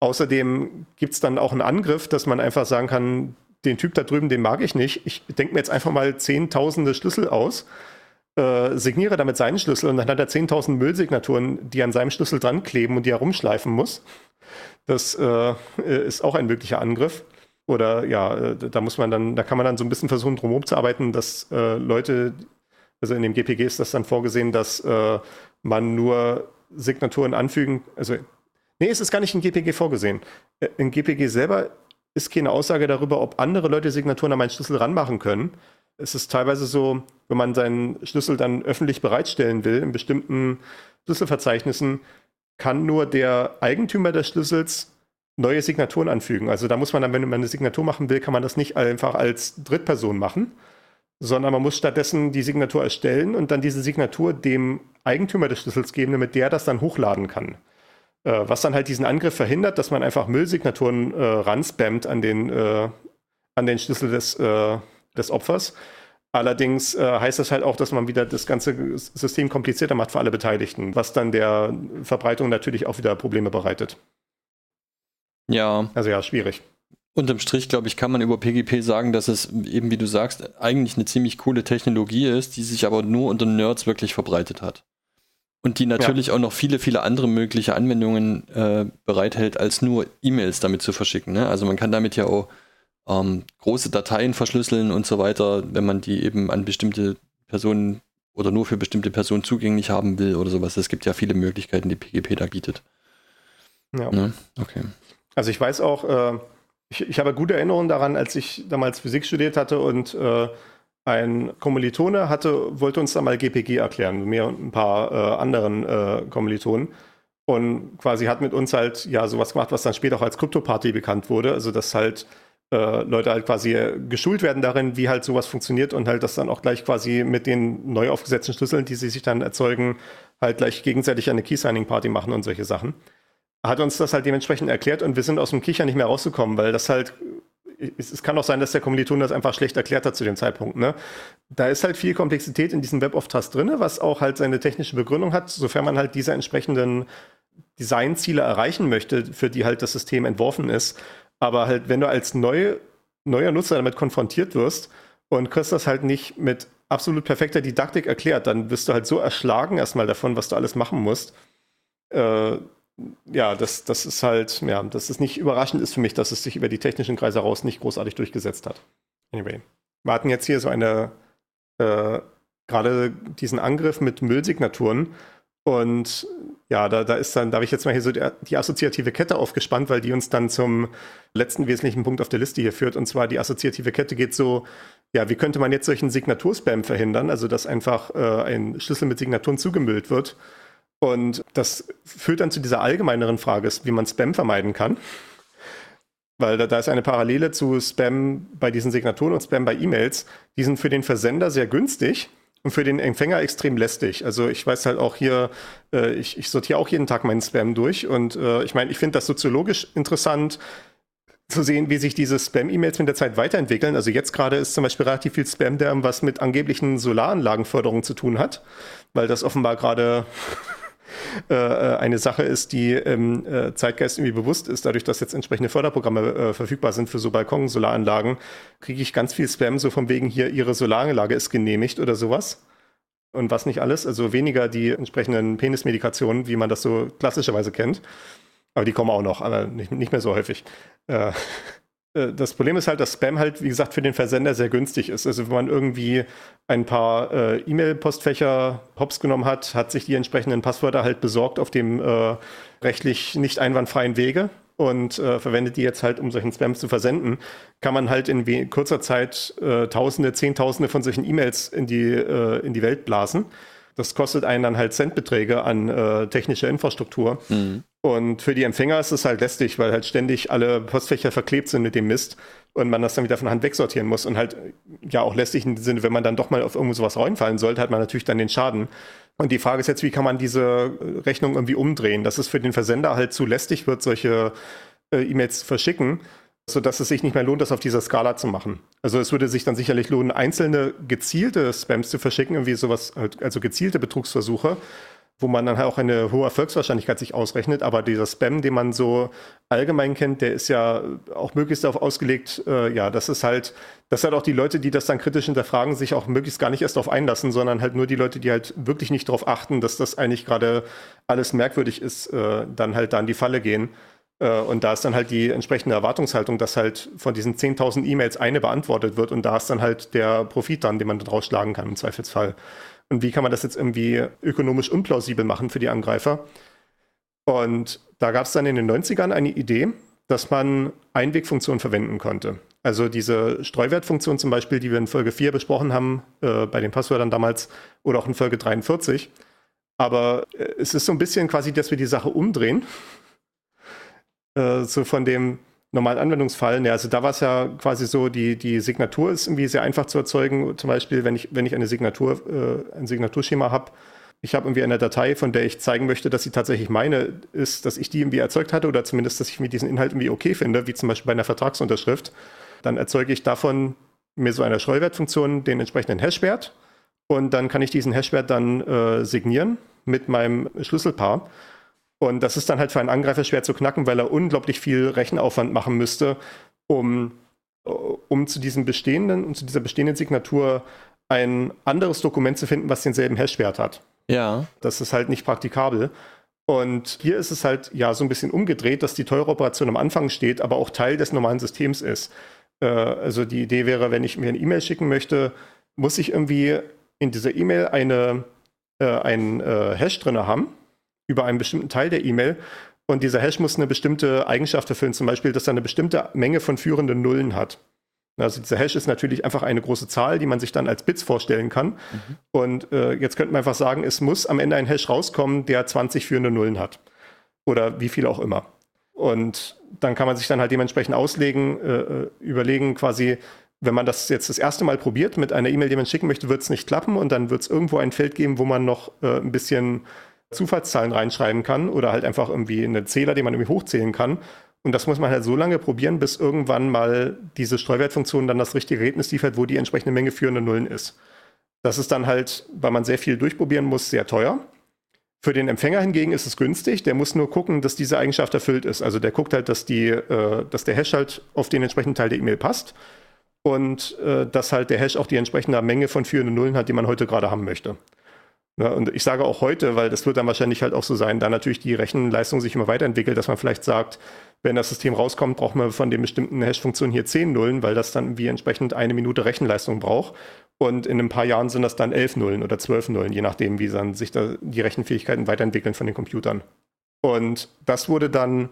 Außerdem gibt es dann auch einen Angriff, dass man einfach sagen kann, den Typ da drüben, den mag ich nicht. Ich denke mir jetzt einfach mal zehntausende Schlüssel aus äh, signiere damit seinen Schlüssel und dann hat er 10.000 Müllsignaturen, die an seinem Schlüssel dran kleben und die er rumschleifen muss. Das äh, ist auch ein möglicher Angriff. Oder ja, äh, da muss man dann, da kann man dann so ein bisschen versuchen, drumherum zu arbeiten, dass äh, Leute, also in dem GPG ist das dann vorgesehen, dass äh, man nur Signaturen anfügen, also nee, es ist gar nicht in GPG vorgesehen. Äh, in GPG selber ist keine Aussage darüber, ob andere Leute Signaturen an meinen Schlüssel ranmachen können es ist teilweise so, wenn man seinen Schlüssel dann öffentlich bereitstellen will, in bestimmten Schlüsselverzeichnissen, kann nur der Eigentümer des Schlüssels neue Signaturen anfügen. Also da muss man dann, wenn man eine Signatur machen will, kann man das nicht einfach als Drittperson machen, sondern man muss stattdessen die Signatur erstellen und dann diese Signatur dem Eigentümer des Schlüssels geben, damit der das dann hochladen kann. Äh, was dann halt diesen Angriff verhindert, dass man einfach Müllsignaturen äh, ranspammt an den, äh, an den Schlüssel des, äh, des Opfers. Allerdings äh, heißt das halt auch, dass man wieder das ganze System komplizierter macht für alle Beteiligten, was dann der Verbreitung natürlich auch wieder Probleme bereitet. Ja. Also ja, schwierig. Unterm Strich, glaube ich, kann man über PGP sagen, dass es eben, wie du sagst, eigentlich eine ziemlich coole Technologie ist, die sich aber nur unter Nerds wirklich verbreitet hat. Und die natürlich ja. auch noch viele, viele andere mögliche Anwendungen äh, bereithält, als nur E-Mails damit zu verschicken. Ne? Also man kann damit ja auch ähm, große Dateien verschlüsseln und so weiter, wenn man die eben an bestimmte Personen oder nur für bestimmte Personen zugänglich haben will oder sowas. Es gibt ja viele Möglichkeiten, die PGP da bietet. Ja. Ne? Okay. Also ich weiß auch, äh, ich, ich, habe gute Erinnerungen daran, als ich damals Physik studiert hatte und äh, ein Kommilitone hatte, wollte uns da mal GPG erklären, mir und ein paar äh, anderen äh, Kommilitonen. Und quasi hat mit uns halt ja sowas gemacht, was dann später auch als Krypto-Party bekannt wurde. Also dass halt äh, Leute halt quasi geschult werden darin, wie halt sowas funktioniert und halt das dann auch gleich quasi mit den neu aufgesetzten Schlüsseln, die sie sich dann erzeugen, halt gleich gegenseitig eine Key-Signing-Party machen und solche Sachen. Hat uns das halt dementsprechend erklärt und wir sind aus dem Kicher nicht mehr rausgekommen, weil das halt es, es, kann auch sein, dass der Kommiliton das einfach schlecht erklärt hat zu dem Zeitpunkt. Ne? Da ist halt viel Komplexität in diesem Web of Trust drin, was auch halt seine technische Begründung hat, sofern man halt diese entsprechenden Designziele erreichen möchte, für die halt das System entworfen ist. Aber halt, wenn du als neu, neuer Nutzer damit konfrontiert wirst und kriegst das halt nicht mit absolut perfekter Didaktik erklärt, dann wirst du halt so erschlagen erstmal davon, was du alles machen musst. Äh, ja, das, das ist halt, ja, dass es nicht überraschend ist für mich, dass es sich über die technischen Kreise raus nicht großartig durchgesetzt hat. Anyway. Wir hatten jetzt hier so eine, äh, gerade diesen Angriff mit Müllsignaturen und ja, da, da ist dann, da habe ich jetzt mal hier so die, die, assoziative Kette aufgespannt, weil die uns dann zum letzten wesentlichen Punkt auf der Liste hier führt. Und zwar die assoziative Kette geht so, ja, wie könnte man jetzt solchen Signaturspam verhindern? Also, dass einfach äh, ein Schlüssel mit Signaturen zugemüllt wird. Und das führt dann zu dieser allgemeineren Frage, wie man Spam vermeiden kann. Weil da, da ist eine Parallele zu Spam bei diesen Signaturen und Spam bei E-Mails. Die sind für den Versender sehr günstig und für den Empfänger extrem lästig. Also ich weiß halt auch hier, äh, ich, ich sortiere auch jeden Tag meinen Spam durch und äh, ich meine, ich finde das soziologisch interessant zu sehen, wie sich diese Spam-E-Mails mit der Zeit weiterentwickeln. Also jetzt gerade ist zum Beispiel relativ viel Spam, der was mit angeblichen Solaranlagenförderung zu tun hat, weil das offenbar gerade äh, äh, eine Sache ist, die im äh, Zeitgeist irgendwie bewusst ist, dadurch, dass jetzt entsprechende Förderprogramme verfügbar sind für so Balkon, Solaranlagen, kriege ich ganz viel Spam, so von wegen hier, Ihre Solaranlage ist genehmigt oder sowas. Und was nicht alles, also weniger die entsprechenden Penismedikationen, wie man das so klassischerweise kennt. Aber die kommen auch noch, aber nicht, nicht mehr so häufig. Äh, das Problem ist halt, dass Spam halt, wie gesagt, für den Versender sehr günstig ist. Also wenn man irgendwie ein paar äh, E-Mail-Postfächer hops genommen hat, hat sich die entsprechenden Passwörter halt besorgt auf dem äh, rechtlich nicht einwandfreien Wege und äh, verwendet die jetzt halt, um solchen Spam zu versenden, kann man halt in kurzer Zeit äh, Tausende, Zehntausende von solchen E-Mails in, die äh, in die Welt blasen. Das kostet einen dann halt Centbeträge an äh, technischer Infrastruktur. Mhm. Und für die Empfänger ist es halt lästig, weil halt ständig alle Postfächer verklebt sind mit dem Mist und man das dann wieder von Hand wegsortieren muss. Und halt ja auch lästig im Sinne, wenn man dann doch mal auf irgendwo sowas reinfallen sollte, hat man natürlich dann den Schaden. Und die Frage ist jetzt, wie kann man diese Rechnung irgendwie umdrehen, dass es für den Versender halt zu lästig wird, solche äh, E-Mails verschicken sodass es sich nicht mehr lohnt, das auf dieser Skala zu machen. Also es würde sich dann sicherlich lohnen, einzelne gezielte Spams zu verschicken, irgendwie sowas, halt, also gezielte Betrugsversuche, wo man dann halt auch eine hohe Erfolgswahrscheinlichkeit sich ausrechnet. Aber dieser Spam, den man so allgemein kennt, der ist ja auch möglichst darauf ausgelegt, äh, ja, das ist halt, dass halt auch die Leute, die das dann kritisch hinterfragen, sich auch möglichst gar nicht erst darauf einlassen, sondern halt nur die Leute, die halt wirklich nicht darauf achten, dass das eigentlich gerade alles merkwürdig ist, äh, dann halt da in die Falle gehen. Äh, und da ist dann halt die entsprechende Erwartungshaltung, dass halt von diesen 10.000 E-Mails eine beantwortet wird und da ist dann halt der Profit dann, den man daraus schlagen kann im Zweifelsfall. Und wie kann man das jetzt irgendwie ökonomisch unplausibel machen für die Angreifer? Und da gab es dann in den 90ern eine Idee, dass man Einwegfunktionen verwenden konnte. Also diese Streuwertfunktion zum Beispiel, die wir in Folge 4 besprochen haben, äh, bei den Passwörtern damals, oder auch in Folge 43. Aber äh, es ist so ein bisschen quasi, dass wir die Sache umdrehen äh, so von dem normalen Anwendungsfall. Ja, also da war es ja quasi so, die, die Signatur ist irgendwie sehr einfach zu erzeugen. Zum Beispiel, wenn ich, wenn ich eine Signatur, äh, ein Signaturschema habe, ich habe irgendwie eine Datei, von der ich zeigen möchte, dass sie tatsächlich meine ist, dass ich die irgendwie erzeugt hatte oder zumindest, dass ich mir diesen Inhalt irgendwie okay finde, wie zum Beispiel bei einer Vertragsunterschrift, dann erzeuge ich davon mir so einer Scrollwertfunktion den entsprechenden Hashwert und dann kann ich diesen Hashwert dann äh, signieren mit meinem Schlüsselpaar. Und das ist dann halt für einen Angreifer schwer zu knacken, weil er unglaublich viel Rechenaufwand machen müsste, um, äh, um zu diesem bestehenden und zu dieser bestehenden Signatur ein anderes Dokument zu finden, was denselben Hashwert hat. Ja. Das ist halt nicht praktikabel. Und hier ist es halt ja so ein bisschen umgedreht, dass die teure Operation am Anfang steht, aber auch Teil des normalen Systems ist. Äh, also die Idee wäre, wenn ich mir eine E-Mail schicken möchte, muss ich irgendwie in dieser E-Mail eine, äh, einen äh, Hash drin haben über einen bestimmten Teil der E-Mail. Und dieser Hash muss eine bestimmte Eigenschaft erfüllen, zum Beispiel, dass er eine bestimmte Menge von führenden Nullen hat. Also dieser Hash ist natürlich einfach eine große Zahl, die man sich dann als Bits vorstellen kann. Mhm. Und äh, jetzt könnte man einfach sagen, es muss am Ende ein Hash rauskommen, der 20 führende Nullen hat. Oder wie viel auch immer. Und dann kann man sich dann halt dementsprechend auslegen, äh, äh überlegen quasi, wenn man das jetzt das erste Mal probiert mit einer E-Mail, die man schicken möchte, wird es nicht klappen und dann wird es irgendwo ein Feld geben, wo man noch äh, ein bisschen Zufallszahlen reinschreiben kann oder halt einfach irgendwie einen Zähler, den man irgendwie hochzählen kann. Und das muss man halt so lange probieren, bis irgendwann mal diese Streuwertfunktion dann das richtige Ergebnis liefert, wo die entsprechende Menge führende Nullen ist. Das ist dann halt, weil man sehr viel durchprobieren muss, sehr teuer. Für den Empfänger hingegen ist es günstig. Der muss nur gucken, dass diese Eigenschaft erfüllt ist. Also der guckt halt, dass, die, äh, dass der Hash halt auf den entsprechenden Teil der E-Mail passt und äh, dass halt der Hash auch die entsprechende Menge von führenden Nullen hat, die man heute gerade haben möchte. Ja, und ich sage auch heute, weil das wird dann wahrscheinlich halt auch so sein, da natürlich die Rechenleistung sich immer weiterentwickelt, dass man vielleicht sagt, wenn das System rauskommt, braucht man von den bestimmten Hash-Funktionen hier 10 Nullen, weil das dann wie entsprechend eine Minute Rechenleistung braucht. Und in ein paar Jahren sind das dann 11 Nullen oder 12 Nullen, je nachdem, wie dann sich da die Rechenfähigkeiten weiterentwickeln von den Computern. Und das wurde dann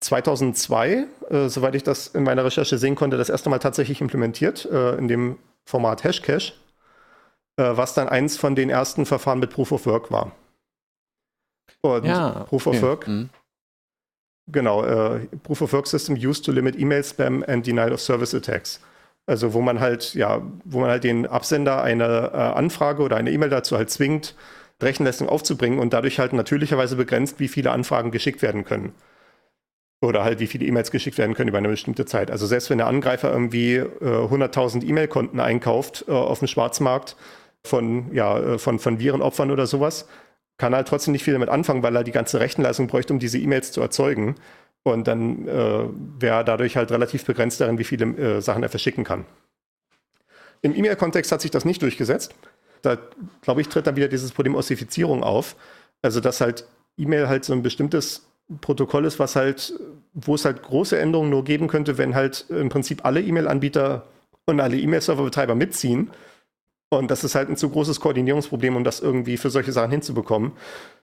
2002, äh, soweit ich das in meiner Recherche sehen konnte, das erste Mal tatsächlich implementiert, äh, in dem Format Hashcache. Äh, was dann eins von den ersten Verfahren mit Proof of Work war. Und ja, Proof of Work, mhm. genau, äh, Proof of Work System used to limit Email Spam and Denial of Service Attacks. Also wo man halt, ja, wo man halt den Absender eine äh, Anfrage oder eine E-Mail dazu halt zwingt, Rechenleistung aufzubringen und dadurch halt natürlicherweise begrenzt, wie viele Anfragen geschickt werden können. Oder halt, wie viele E-Mails geschickt werden können über eine bestimmte Zeit. Also selbst wenn der Angreifer irgendwie äh, 100.000 E-Mail-Konten einkauft äh, auf dem Schwarzmarkt, von, ja, äh, von, von Virenopfern oder sowas, kann halt trotzdem nicht viel damit anfangen, weil er die ganze Rechenleistung bräuchte, um diese E-Mails zu erzeugen. Und dann äh, wäre er dadurch halt relativ begrenzt darin, wie viele äh, Sachen er verschicken kann. Im E-Mail-Kontext hat sich das nicht durchgesetzt. Da, glaube ich, tritt dann wieder dieses Problem Ossifizierung auf. Also, dass halt E-Mail halt so ein bestimmtes Protokoll ist, was halt, wo es halt große Änderungen nur geben könnte, wenn halt im Prinzip alle E-Mail-Anbieter und alle E-Mail-Server-Betreiber mitziehen. Und das ist halt ein zu großes Koordinierungsproblem, um das irgendwie für solche Sachen hinzubekommen.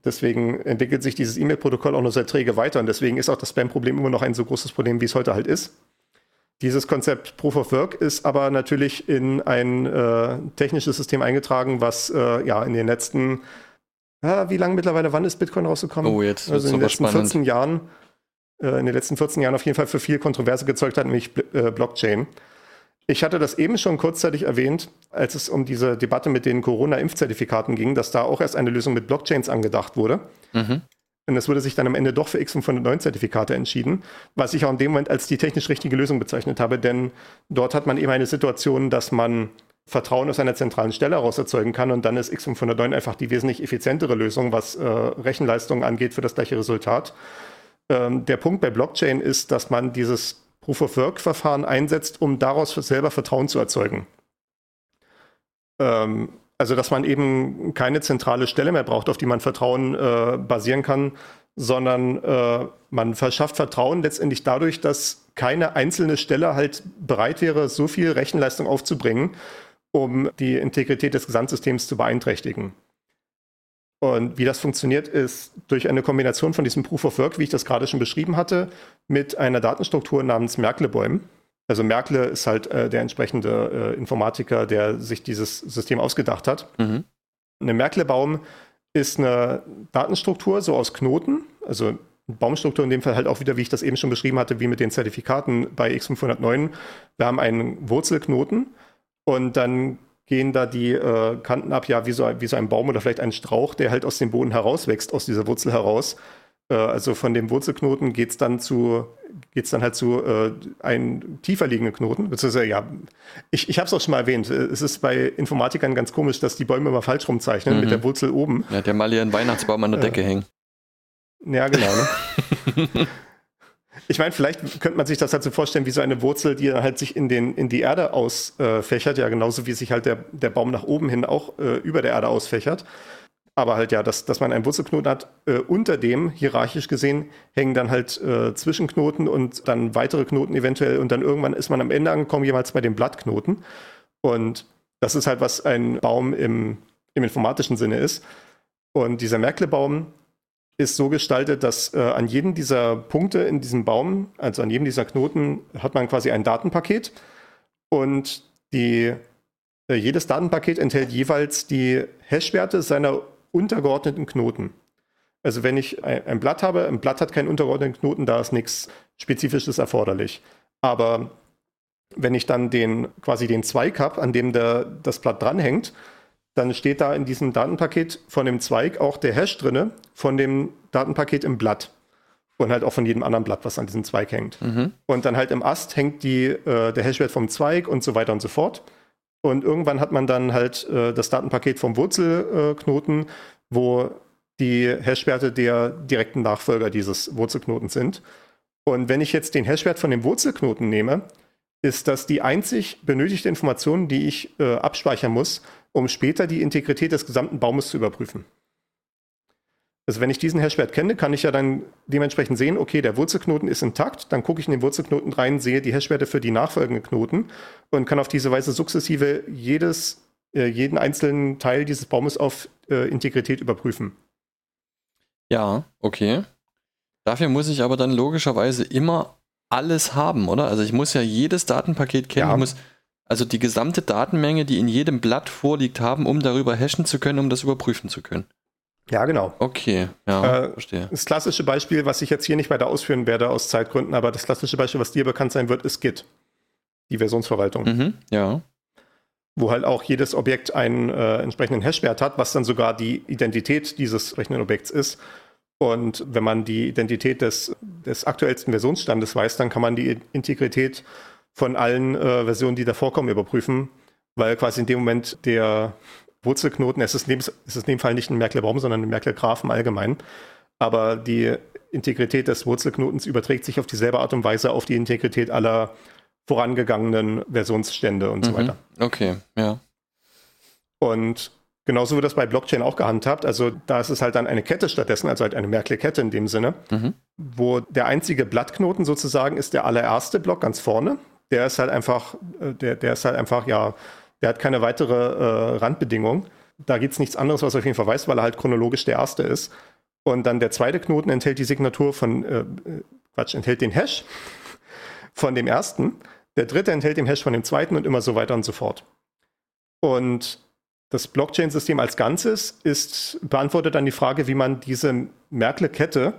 Deswegen entwickelt sich dieses E-Mail-Protokoll auch nur sehr träge weiter. Und deswegen ist auch das Spam-Problem immer noch ein so großes Problem, wie es heute halt ist. Dieses Konzept Proof of Work ist aber natürlich in ein äh, technisches System eingetragen, was äh, ja in den letzten, ja, wie lange mittlerweile, wann ist Bitcoin rausgekommen? Oh, jetzt also in den letzten spannend. 14 Jahren, äh, in den letzten 14 Jahren auf jeden Fall für viel Kontroverse gezeugt hat, nämlich äh, Blockchain. Ich hatte das eben schon kurzzeitig erwähnt, als es um diese Debatte mit den Corona-Impfzertifikaten ging, dass da auch erst eine Lösung mit Blockchains angedacht wurde. Mhm. Und es wurde sich dann am Ende doch für X509-Zertifikate entschieden, was ich auch in dem Moment als die technisch richtige Lösung bezeichnet habe, denn dort hat man eben eine Situation, dass man Vertrauen aus einer zentralen Stelle heraus erzeugen kann und dann ist X509 einfach die wesentlich effizientere Lösung, was äh, Rechenleistung angeht für das gleiche Resultat. Ähm, der Punkt bei Blockchain ist, dass man dieses Proof-of-Work-Verfahren einsetzt, um daraus selber Vertrauen zu erzeugen. Ähm, also, dass man eben keine zentrale Stelle mehr braucht, auf die man Vertrauen äh, basieren kann, sondern äh, man verschafft Vertrauen letztendlich dadurch, dass keine einzelne Stelle halt bereit wäre, so viel Rechenleistung aufzubringen, um die Integrität des Gesamtsystems zu beeinträchtigen. Und wie das funktioniert, ist durch eine Kombination von diesem Proof of Work, wie ich das gerade schon beschrieben hatte, mit einer Datenstruktur namens Merkle-Bäumen. Also Merkle ist halt äh, der entsprechende äh, Informatiker, der sich dieses System ausgedacht hat. Mhm. Eine Merkle-Baum ist eine Datenstruktur so aus Knoten, also Baumstruktur in dem Fall halt auch wieder, wie ich das eben schon beschrieben hatte, wie mit den Zertifikaten bei X509. Wir haben einen Wurzelknoten und dann gehen da die äh, Kanten ab, ja, wie so, wie so ein Baum oder vielleicht ein Strauch, der halt aus dem Boden herauswächst, aus dieser Wurzel heraus. Äh, also von dem Wurzelknoten geht es dann zu, geht's dann halt zu äh, ein tiefer liegenden Knoten. Beziehungsweise, ja, ich, ich habe es auch schon mal erwähnt. Es ist bei Informatikern ganz komisch, dass die Bäume immer falsch rumzeichnen Mhm. mit der Wurzel oben. Ja, der mal hier einen Weihnachtsbaum an der Äh. Decke hängen. Ja, genau. Ne? Ich meine, vielleicht könnte man sich das halt so vorstellen, wie so eine Wurzel, die halt sich in, den, in die Erde ausfächert, ja, genauso wie sich halt der, der Baum nach oben hin auch äh, über der Erde ausfächert. Aber halt ja, dass, dass man einen Wurzelknoten hat, äh, unter dem, hierarchisch gesehen, hängen dann halt äh, Zwischenknoten und dann weitere Knoten eventuell und dann irgendwann ist man am Ende angekommen, jeweils bei den Blattknoten. Und das ist halt, was ein Baum im, im informatischen Sinne ist. Und dieser Merkle-Baum ist so gestaltet, dass äh, an jedem dieser Punkte in diesem Baum, also an jedem dieser Knoten, hat man quasi ein Datenpaket. Und die, äh, jedes Datenpaket enthält jeweils die Hashwerte seiner untergeordneten Knoten. Also wenn ich ein, ein Blatt habe, ein Blatt hat keinen untergeordneten Knoten, da ist nichts Spezifisches erforderlich. Aber wenn ich dann den quasi den Zweig habe, an dem der, das Blatt dranhängt, dann steht da in diesem Datenpaket von dem Zweig auch der Hash drinne von dem Datenpaket im Blatt. Und halt auch von jedem anderen Blatt, was an diesem Zweig hängt. Mhm. Und dann halt im Ast hängt die, äh, der Hashwert vom Zweig und so weiter und so fort. Und irgendwann hat man dann halt äh, das Datenpaket vom Wurzelknoten, wo die Hashwerte der direkten Nachfolger dieses Wurzelknotens sind. Und wenn ich jetzt den Hashwert von dem Wurzelknoten nehme, ist das die einzig benötigte Information, die ich äh, abspeichern muss, um später die Integrität des gesamten Baumes zu überprüfen. Also wenn ich diesen Hashwert kenne, kann ich ja dann dementsprechend sehen, okay, der Wurzelknoten ist intakt, dann gucke ich in den Wurzelknoten rein, sehe die Hashwerte für die nachfolgenden Knoten und kann auf diese Weise sukzessive jedes, äh, jeden einzelnen Teil dieses Baumes auf äh, Integrität überprüfen. Ja, okay. Dafür muss ich aber dann logischerweise immer alles haben, oder? Also ich muss ja jedes Datenpaket kennen. Ja. Ich muss also die gesamte Datenmenge, die in jedem Blatt vorliegt, haben, um darüber hashen zu können, um das überprüfen zu können. Ja, genau. Okay, ja, Äh, verstehe. Das klassische Beispiel, was ich jetzt hier nicht weiter ausführen werde aus Zeitgründen, aber das klassische Beispiel, was dir bekannt sein wird, ist Git, die Versionsverwaltung, Mhm, ja. wo halt auch jedes Objekt einen äh, entsprechenden Hashwert hat, was dann sogar die Identität dieses entsprechenden Objekts ist. Und wenn man die Identität des, des aktuellsten Versionsstandes weiß, dann kann man die Integrität von allen äh, Versionen, die da vorkommen, überprüfen, weil quasi in dem Moment der Wurzelknoten, es ist in dem, es ist in dem Fall nicht ein Merkle-Baum, sondern ein Merkle-Graph im Allgemeinen, aber die Integrität des Wurzelknotens überträgt sich auf dieselbe Art und Weise auf die Integrität aller vorangegangenen Versionsstände und so Mhm. weiter. Okay, ja. Und genauso wird das bei Blockchain auch gehandhabt. Also da ist es halt dann eine Kette stattdessen, also halt eine Merkle-Kette in dem Sinne, Mhm. wo der einzige Blattknoten sozusagen ist der allererste Block ganz vorne. Der ist halt einfach, äh, der, der ist halt einfach, ja, der hat keine weitere äh, Randbedingung. Da gibt es nichts anderes, was auf jeden Fall weiß, weil er halt chronologisch der erste ist. Und dann der zweite Knoten enthält die Signatur von, äh, äh, Quatsch, enthält den Hash von dem ersten. Der dritte enthält den Hash von dem zweiten und immer so weiter und so fort. Und das Blockchain-System als Ganzes ist, beantwortet dann die Frage, wie man diese Merkle-Kette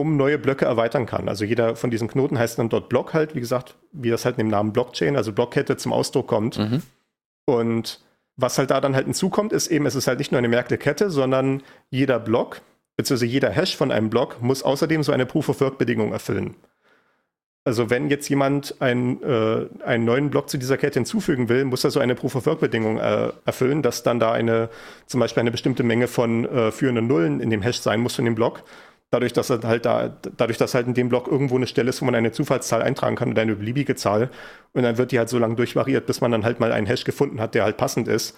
um neue Blöcke erweitern kann. Also jeder von diesen Knoten heißt dann dort Block halt, wie gesagt, wie das halt in dem Namen Blockchain, also Blockkette zum Ausdruck kommt. Mhm. Und was halt da dann halt hinzukommt, ist eben, es ist halt nicht nur eine Merkle-Kette, sondern jeder Block, beziehungsweise jeder Hash von einem Block muss außerdem so eine Proof-of-Work-Bedingung erfüllen. Also wenn jetzt jemand ein, äh, einen neuen Block zu dieser Kette hinzufügen will, muss er so eine Proof-of-Work-Bedingung äh, erfüllen, dass dann da eine, zum Beispiel eine bestimmte Menge von äh, führenden Nullen in dem Hash sein muss von dem Block. Dadurch, dass halt da, dadurch, dass halt in dem Block irgendwo eine Stelle ist, wo man eine Zufallszahl eintragen kann oder eine beliebige Zahl. Und dann wird die halt so lange durchvariiert, bis man dann halt mal einen Hash gefunden hat, der halt passend ist.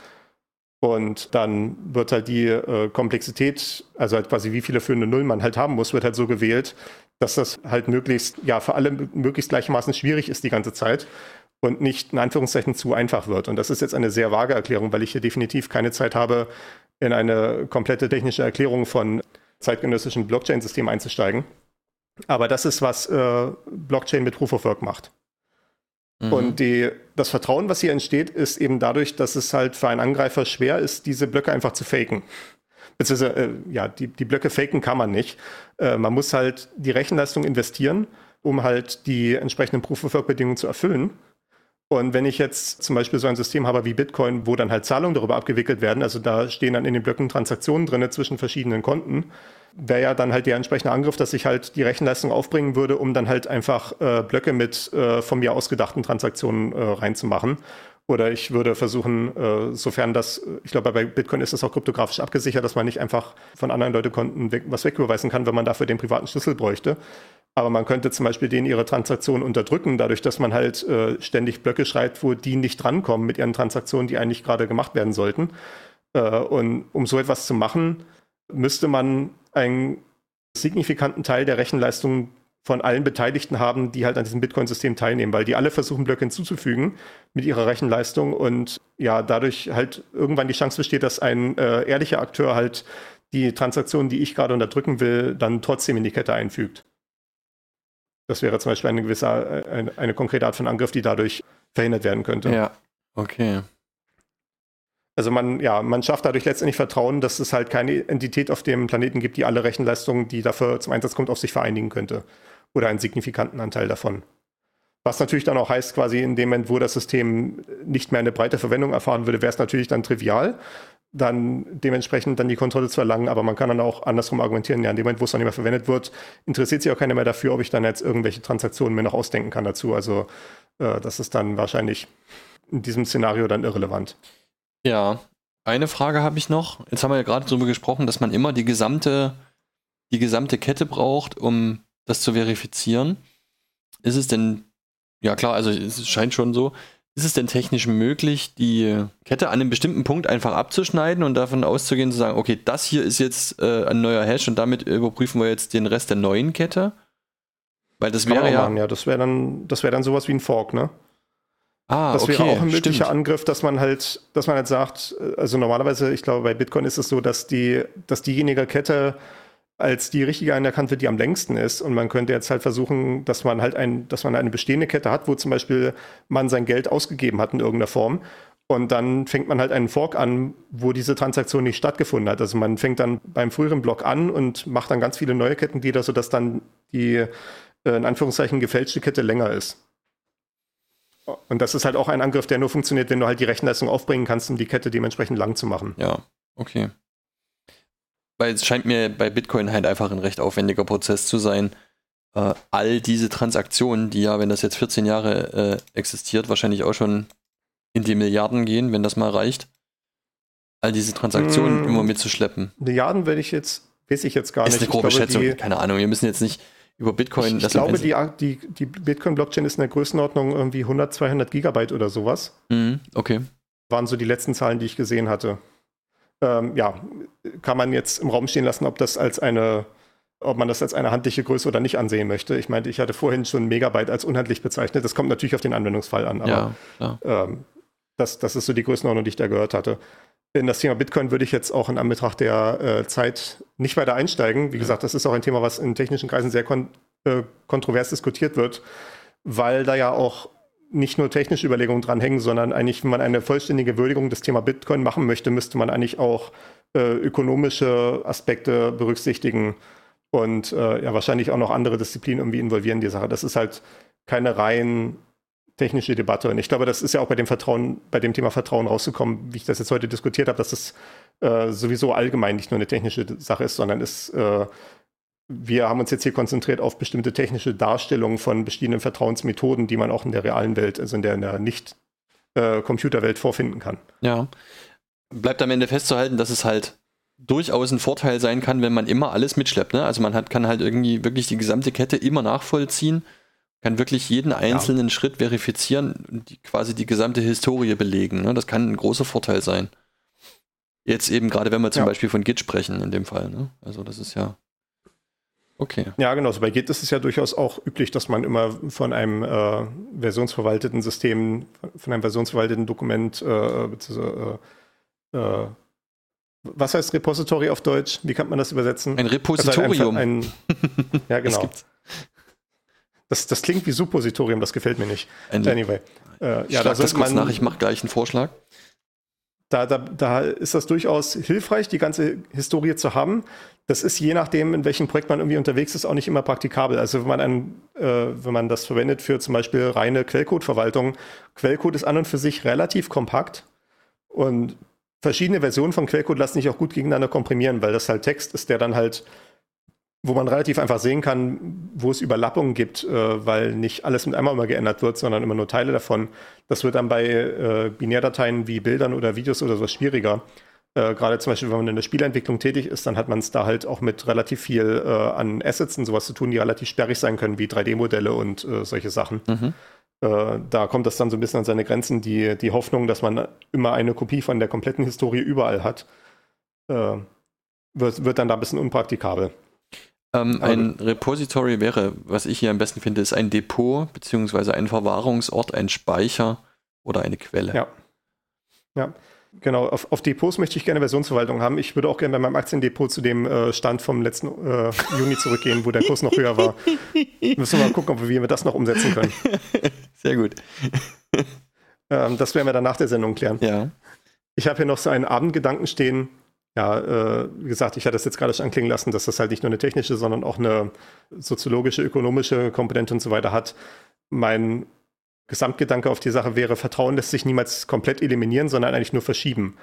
Und dann wird halt die äh, Komplexität, also halt quasi wie viele führende Nullen man halt haben muss, wird halt so gewählt, dass das halt möglichst, ja, für alle möglichst gleichermaßen schwierig ist die ganze Zeit und nicht in Anführungszeichen zu einfach wird. Und das ist jetzt eine sehr vage Erklärung, weil ich hier definitiv keine Zeit habe, in eine komplette technische Erklärung von zeitgenössischen Blockchain-Systemen einzusteigen. Aber das ist, was äh, Blockchain mit Proof of Work macht. Mhm. Und die, das Vertrauen, was hier entsteht, ist eben dadurch, dass es halt für einen Angreifer schwer ist, diese Blöcke einfach zu faken. Beziehungsweise, äh, ja, die, die Blöcke faken kann man nicht. Äh, man muss halt die Rechenleistung investieren, um halt die entsprechenden Proof-of-Work-Bedingungen zu erfüllen. Und wenn ich jetzt zum Beispiel so ein System habe wie Bitcoin, wo dann halt Zahlungen darüber abgewickelt werden, also da stehen dann in den Blöcken Transaktionen drin zwischen verschiedenen Konten, wäre ja dann halt der entsprechende Angriff, dass ich halt die Rechenleistung aufbringen würde, um dann halt einfach äh, Blöcke mit äh, von mir ausgedachten Transaktionen äh, reinzumachen. Oder ich würde versuchen, äh, sofern das, ich glaube, bei Bitcoin ist das auch kryptografisch abgesichert, dass man nicht einfach von anderen Leute Konten weg, was wegüberweisen kann, wenn man dafür den privaten Schlüssel bräuchte. Aber man könnte zum Beispiel denen ihre Transaktionen unterdrücken, dadurch, dass man halt äh, ständig Blöcke schreibt, wo die nicht drankommen mit ihren Transaktionen, die eigentlich gerade gemacht werden sollten. Äh, und um so etwas zu machen, müsste man einen signifikanten Teil der Rechenleistung von allen Beteiligten haben, die halt an diesem Bitcoin-System teilnehmen, weil die alle versuchen, Blöcke hinzuzufügen mit ihrer Rechenleistung und ja, dadurch halt irgendwann die Chance besteht, dass ein äh, ehrlicher Akteur halt die Transaktion, die ich gerade unterdrücken will, dann trotzdem in die Kette einfügt. Das wäre zum Beispiel eine gewisse, äh, eine, eine konkrete Art von Angriff, die dadurch verhindert werden könnte. Ja, okay. Also man, ja, man schafft dadurch letztendlich Vertrauen, dass es halt keine Entität auf dem Planeten gibt, die alle Rechenleistungen, die dafür zum Einsatz kommt, auf sich vereinigen könnte oder einen signifikanten Anteil davon. Was natürlich dann auch heißt, quasi in dem Moment, wo das System nicht mehr eine breite Verwendung erfahren würde, wäre es natürlich dann trivial, dann dementsprechend dann die Kontrolle zu erlangen. Aber man kann dann auch andersrum argumentieren, ja, in dem Moment, wo es dann nicht mehr verwendet wird, interessiert sich auch keiner mehr dafür, ob ich dann jetzt irgendwelche Transaktionen mir noch ausdenken kann dazu. Also äh, das ist dann wahrscheinlich in diesem Szenario dann irrelevant. Ja, eine Frage habe ich noch. Jetzt haben wir ja gerade darüber gesprochen, dass man immer die gesamte, die gesamte Kette braucht, um das zu verifizieren. Ist es denn, ja klar, also es scheint schon so, ist es denn technisch möglich, die Kette an einem bestimmten Punkt einfach abzuschneiden und davon auszugehen, zu sagen, okay, das hier ist jetzt äh, ein neuer Hash und damit überprüfen wir jetzt den Rest der neuen Kette? Weil das wäre ja. Machen, ja, das wäre dann, das wäre dann sowas wie ein Fork, ne? Ah, das okay, wäre auch ein möglicher stimmt. Angriff, dass man halt, dass man halt sagt, also normalerweise, ich glaube, bei Bitcoin ist es so, dass die, dass diejenige Kette als die richtige anerkannt wird, die am längsten ist. Und man könnte jetzt halt versuchen, dass man halt ein, dass man eine bestehende Kette hat, wo zum Beispiel man sein Geld ausgegeben hat in irgendeiner Form. Und dann fängt man halt einen Fork an, wo diese Transaktion nicht stattgefunden hat. Also man fängt dann beim früheren Block an und macht dann ganz viele neue Kettenglieder, sodass dann die äh, in Anführungszeichen gefälschte Kette länger ist. Und das ist halt auch ein Angriff, der nur funktioniert, wenn du halt die Rechenleistung aufbringen kannst, um die Kette dementsprechend lang zu machen. Ja, okay. Weil es scheint mir bei Bitcoin halt einfach ein recht aufwendiger Prozess zu sein, äh, all diese Transaktionen, die ja, wenn das jetzt 14 Jahre äh, existiert, wahrscheinlich auch schon in die Milliarden gehen, wenn das mal reicht, all diese Transaktionen Mm. immer mitzuschleppen. Milliarden werde ich jetzt, weiß ich jetzt gar Ist nicht. eine grobe glaube, Schätzung, keine Ahnung. Wir müssen jetzt nicht über Bitcoin. ich, ich glaube, die, die, die Bitcoin-Blockchain ist in der Größenordnung irgendwie 100, 200 Gigabyte oder sowas. Mhm, okay. Waren so die letzten Zahlen, die ich gesehen hatte. Ähm, ja, kann man jetzt im Raum stehen lassen, ob das als eine, ob man das als eine handliche Größe oder nicht ansehen möchte. Ich meinte, ich hatte vorhin schon Megabyte als unhandlich bezeichnet. Das kommt natürlich auf den Anwendungsfall an, aber ja, ähm, das, das ist so die Größenordnung, die ich da gehört hatte. In das Thema Bitcoin würde ich jetzt auch in Anbetracht der äh, Zeit nicht weiter einsteigen. Wie gesagt, das ist auch ein Thema, was in technischen Kreisen sehr kon äh, kontrovers diskutiert wird, weil da ja auch nicht nur technische Überlegungen dranhängen, sondern eigentlich, wenn man eine vollständige Würdigung des Thema Bitcoin machen möchte, müsste man eigentlich auch äh, ökonomische Aspekte berücksichtigen und äh, ja wahrscheinlich auch noch andere Disziplinen irgendwie involvieren in die Sache. Das ist halt keine rein technische Debatte. Und ich glaube, das ist ja auch bei dem Vertrauen, bei dem Thema Vertrauen rausgekommen, wie ich das jetzt heute diskutiert habe, dass es äh, sowieso allgemein nicht nur eine technische Sache ist, sondern es, äh, wir haben uns jetzt hier konzentriert auf bestimmte technische Darstellungen von bestehenden Vertrauensmethoden, die man auch in der realen Welt, also in der, in der Nicht-Computerwelt vorfinden kann. Ja. Bleibt am Ende festzuhalten, dass es halt durchaus ein Vorteil sein kann, wenn man immer alles mitschleppt. Ne? Also man hat, kann halt irgendwie wirklich die gesamte Kette immer nachvollziehen, kann wirklich jeden einzelnen Schritt verifizieren und die, quasi die gesamte Historie belegen. Ne? Das kann ein großer Vorteil sein. Jetzt eben gerade, wenn wir zum Ja. Beispiel von Git sprechen in dem Fall. Ne? Also das ist ja okay. Ja, genau. So bei Git ist es ja durchaus auch üblich, dass man immer von einem äh, versionsverwalteten System, von einem versionsverwalteten Dokument, äh, äh, äh, was heißt Repository auf Deutsch? Wie kann man das übersetzen? Ein Also Repositorium. Ein, ja, Das genau. Das, das klingt wie Suppositorium, das gefällt mir nicht. Anyway. Äh, ich ja, da das kurz man, nach, ich mache gleich einen Vorschlag. da, da, da ist das durchaus hilfreich, die ganze Historie zu haben. Das ist je nachdem, in welchem Projekt man irgendwie unterwegs ist, auch nicht immer praktikabel. Also wenn man, ein, äh, wenn man das verwendet für zum Beispiel reine Quellcode-Verwaltung, Quellcode ist an und für sich relativ kompakt und verschiedene Versionen von Quellcode lassen sich auch gut gegeneinander komprimieren, weil das halt Text ist, der dann halt wo man relativ einfach sehen kann, wo es Überlappungen gibt, äh, weil nicht alles mit einmal immer geändert wird, sondern immer nur Teile davon. Das wird dann bei äh, Binärdateien wie Bildern oder Videos oder so schwieriger. Äh, Gerade zum Beispiel, wenn man in der Spielentwicklung tätig ist, dann hat man es da halt auch mit relativ viel äh, an Assets und sowas zu tun, die relativ sperrig sein können, wie 3D-Modelle und äh, solche Sachen. Mhm. Äh, da kommt das dann so ein bisschen an seine Grenzen, die, die Hoffnung, dass man immer eine Kopie von der kompletten Historie überall hat, wird, wird dann da ein bisschen unpraktikabel. Ähm, ein Repository wäre, was ich hier am besten finde, ist ein Depot beziehungsweise ein Verwahrungsort, ein Speicher oder eine Quelle. Ja. Ja. Genau, auf, auf Depots möchte ich gerne Versionsverwaltung haben. Ich würde auch gerne bei meinem Aktiendepot zu dem äh, Stand vom letzten äh, Juni zurückgehen, wo der Kurs noch höher war. Müssen wir mal gucken, ob wir das noch umsetzen können. Sehr gut. Ähm, das werden wir dann nach der Sendung klären. Ja. Ich habe hier noch so einen Abendgedanken stehen. Ja, äh, wie gesagt, ich hatte das jetzt gerade schon anklingen lassen, dass das halt nicht nur eine technische, sondern auch eine soziologische, ökonomische Komponente und so weiter hat. Mein Gesamtgedanke auf die Sache wäre, Vertrauen lässt sich niemals komplett eliminieren, sondern eigentlich nur verschieben.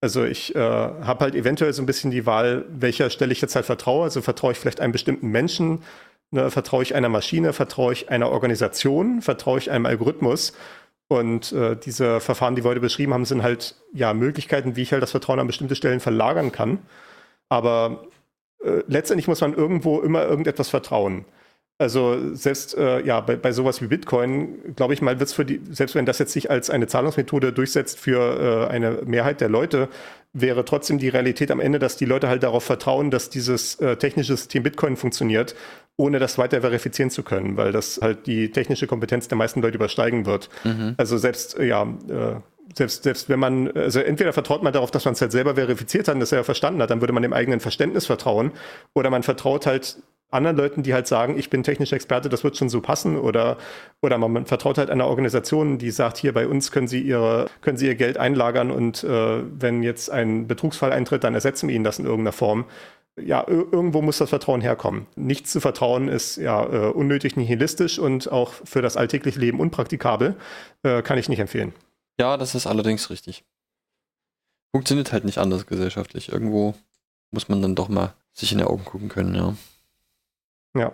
Also ich äh, habe halt eventuell so ein bisschen die Wahl, welcher Stelle ich jetzt halt vertraue. Also vertraue ich vielleicht einem bestimmten Menschen, ne, vertraue ich einer Maschine, vertraue ich einer Organisation, vertraue ich einem Algorithmus. Und äh, diese Verfahren, die wir heute beschrieben haben, sind halt ja Möglichkeiten, wie ich halt das Vertrauen an bestimmte Stellen verlagern kann. Aber äh, letztendlich muss man irgendwo immer irgendetwas vertrauen. Also selbst äh, ja, bei, bei sowas wie Bitcoin, glaube ich mal, wird es für die, selbst wenn das jetzt sich als eine Zahlungsmethode durchsetzt für äh, eine Mehrheit der Leute, wäre trotzdem die Realität am Ende, dass die Leute halt darauf vertrauen, dass dieses äh, technische System Bitcoin funktioniert, ohne das weiter verifizieren zu können, weil das halt die technische Kompetenz der meisten Leute übersteigen wird. Mhm. Also selbst, äh, ja, äh, selbst, selbst wenn man, also entweder vertraut man darauf, dass man es halt selber verifiziert hat und das er ja verstanden hat, dann würde man dem eigenen Verständnis vertrauen, oder man vertraut halt anderen Leuten, die halt sagen, ich bin technischer Experte, das wird schon so passen oder, oder man vertraut halt einer Organisation, die sagt, hier bei uns können Sie ihre, können Sie Ihr Geld einlagern und äh, wenn jetzt ein Betrugsfall eintritt, dann ersetzen wir Ihnen das in irgendeiner Form. Ja, irgendwo muss das Vertrauen herkommen. Nichts zu vertrauen ist ja äh, unnötig nihilistisch und auch für das alltägliche Leben unpraktikabel. Äh, kann ich nicht empfehlen. Ja, das ist allerdings richtig. Funktioniert halt nicht anders gesellschaftlich. Irgendwo muss man dann doch mal sich in die Augen gucken können, ja. Ja.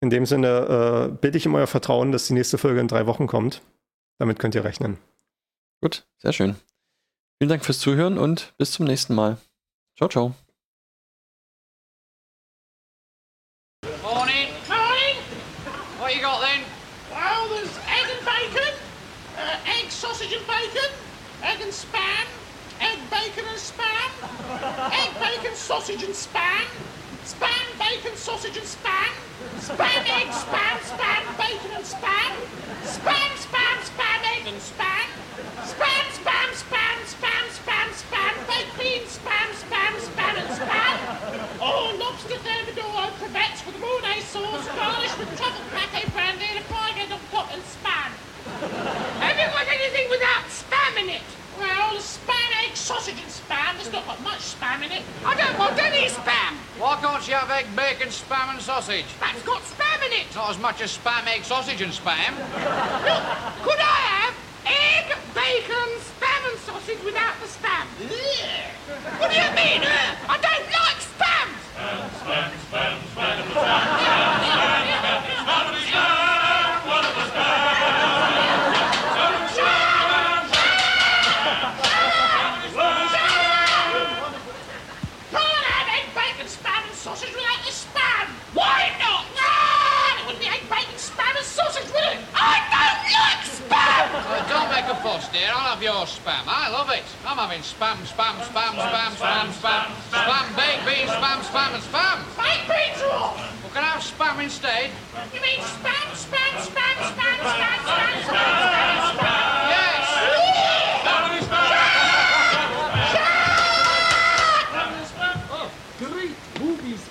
In dem Sinne äh, bitte ich um euer Vertrauen, dass die nächste Folge in drei Wochen kommt. Damit könnt ihr rechnen. Gut, sehr schön. Vielen Dank fürs Zuhören und bis zum nächsten Mal. Ciao, ciao. Morning. Morning. What you got then? Well, there's egg and bacon, uh, egg, sausage and bacon, egg and spam, egg, bacon and spam, egg, bacon, sausage and spam, spam, bacon, sausage and spam, spam, egg, spam, spam, bacon and spam, spam, spam, spam, egg and spam, spam, spam, spam, spam, spam, spam, baked beans, spam, spam, spam and spam. Oh, lobster thermidor, crevettes with mayonnaise sauce, garnished with truffle pate brandy and a pie of pot and spam. Have you got anything without spam in it? Well, spam, egg, sausage and spam. There's not got much spam in it. I don't want any spam. Why can't you have egg, bacon, spam and sausage? That's got spam in it. Not as much as spam, egg, sausage and spam. Look, could I have egg, bacon, spam and sausage without the spam? Ugh. What do you mean? I don't like spam. Can't Well, don't make a fuss, dear. I'll have your spam. I love it. I'm having spam, spam, spam, spam, spam, spam, spam, baked beans, spam, spam, and spam. Baked beans are off. Well, can I have spam instead? You mean spam, spam, spam, spam, spam, spam, spam, spam, spam?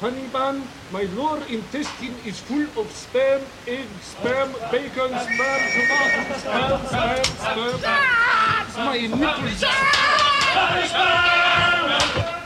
Honeyman, my lower intestine is full of spam, egg, spam, bacon, spam, tomato, spam, spam, spam. My nipples. Sperm! spam.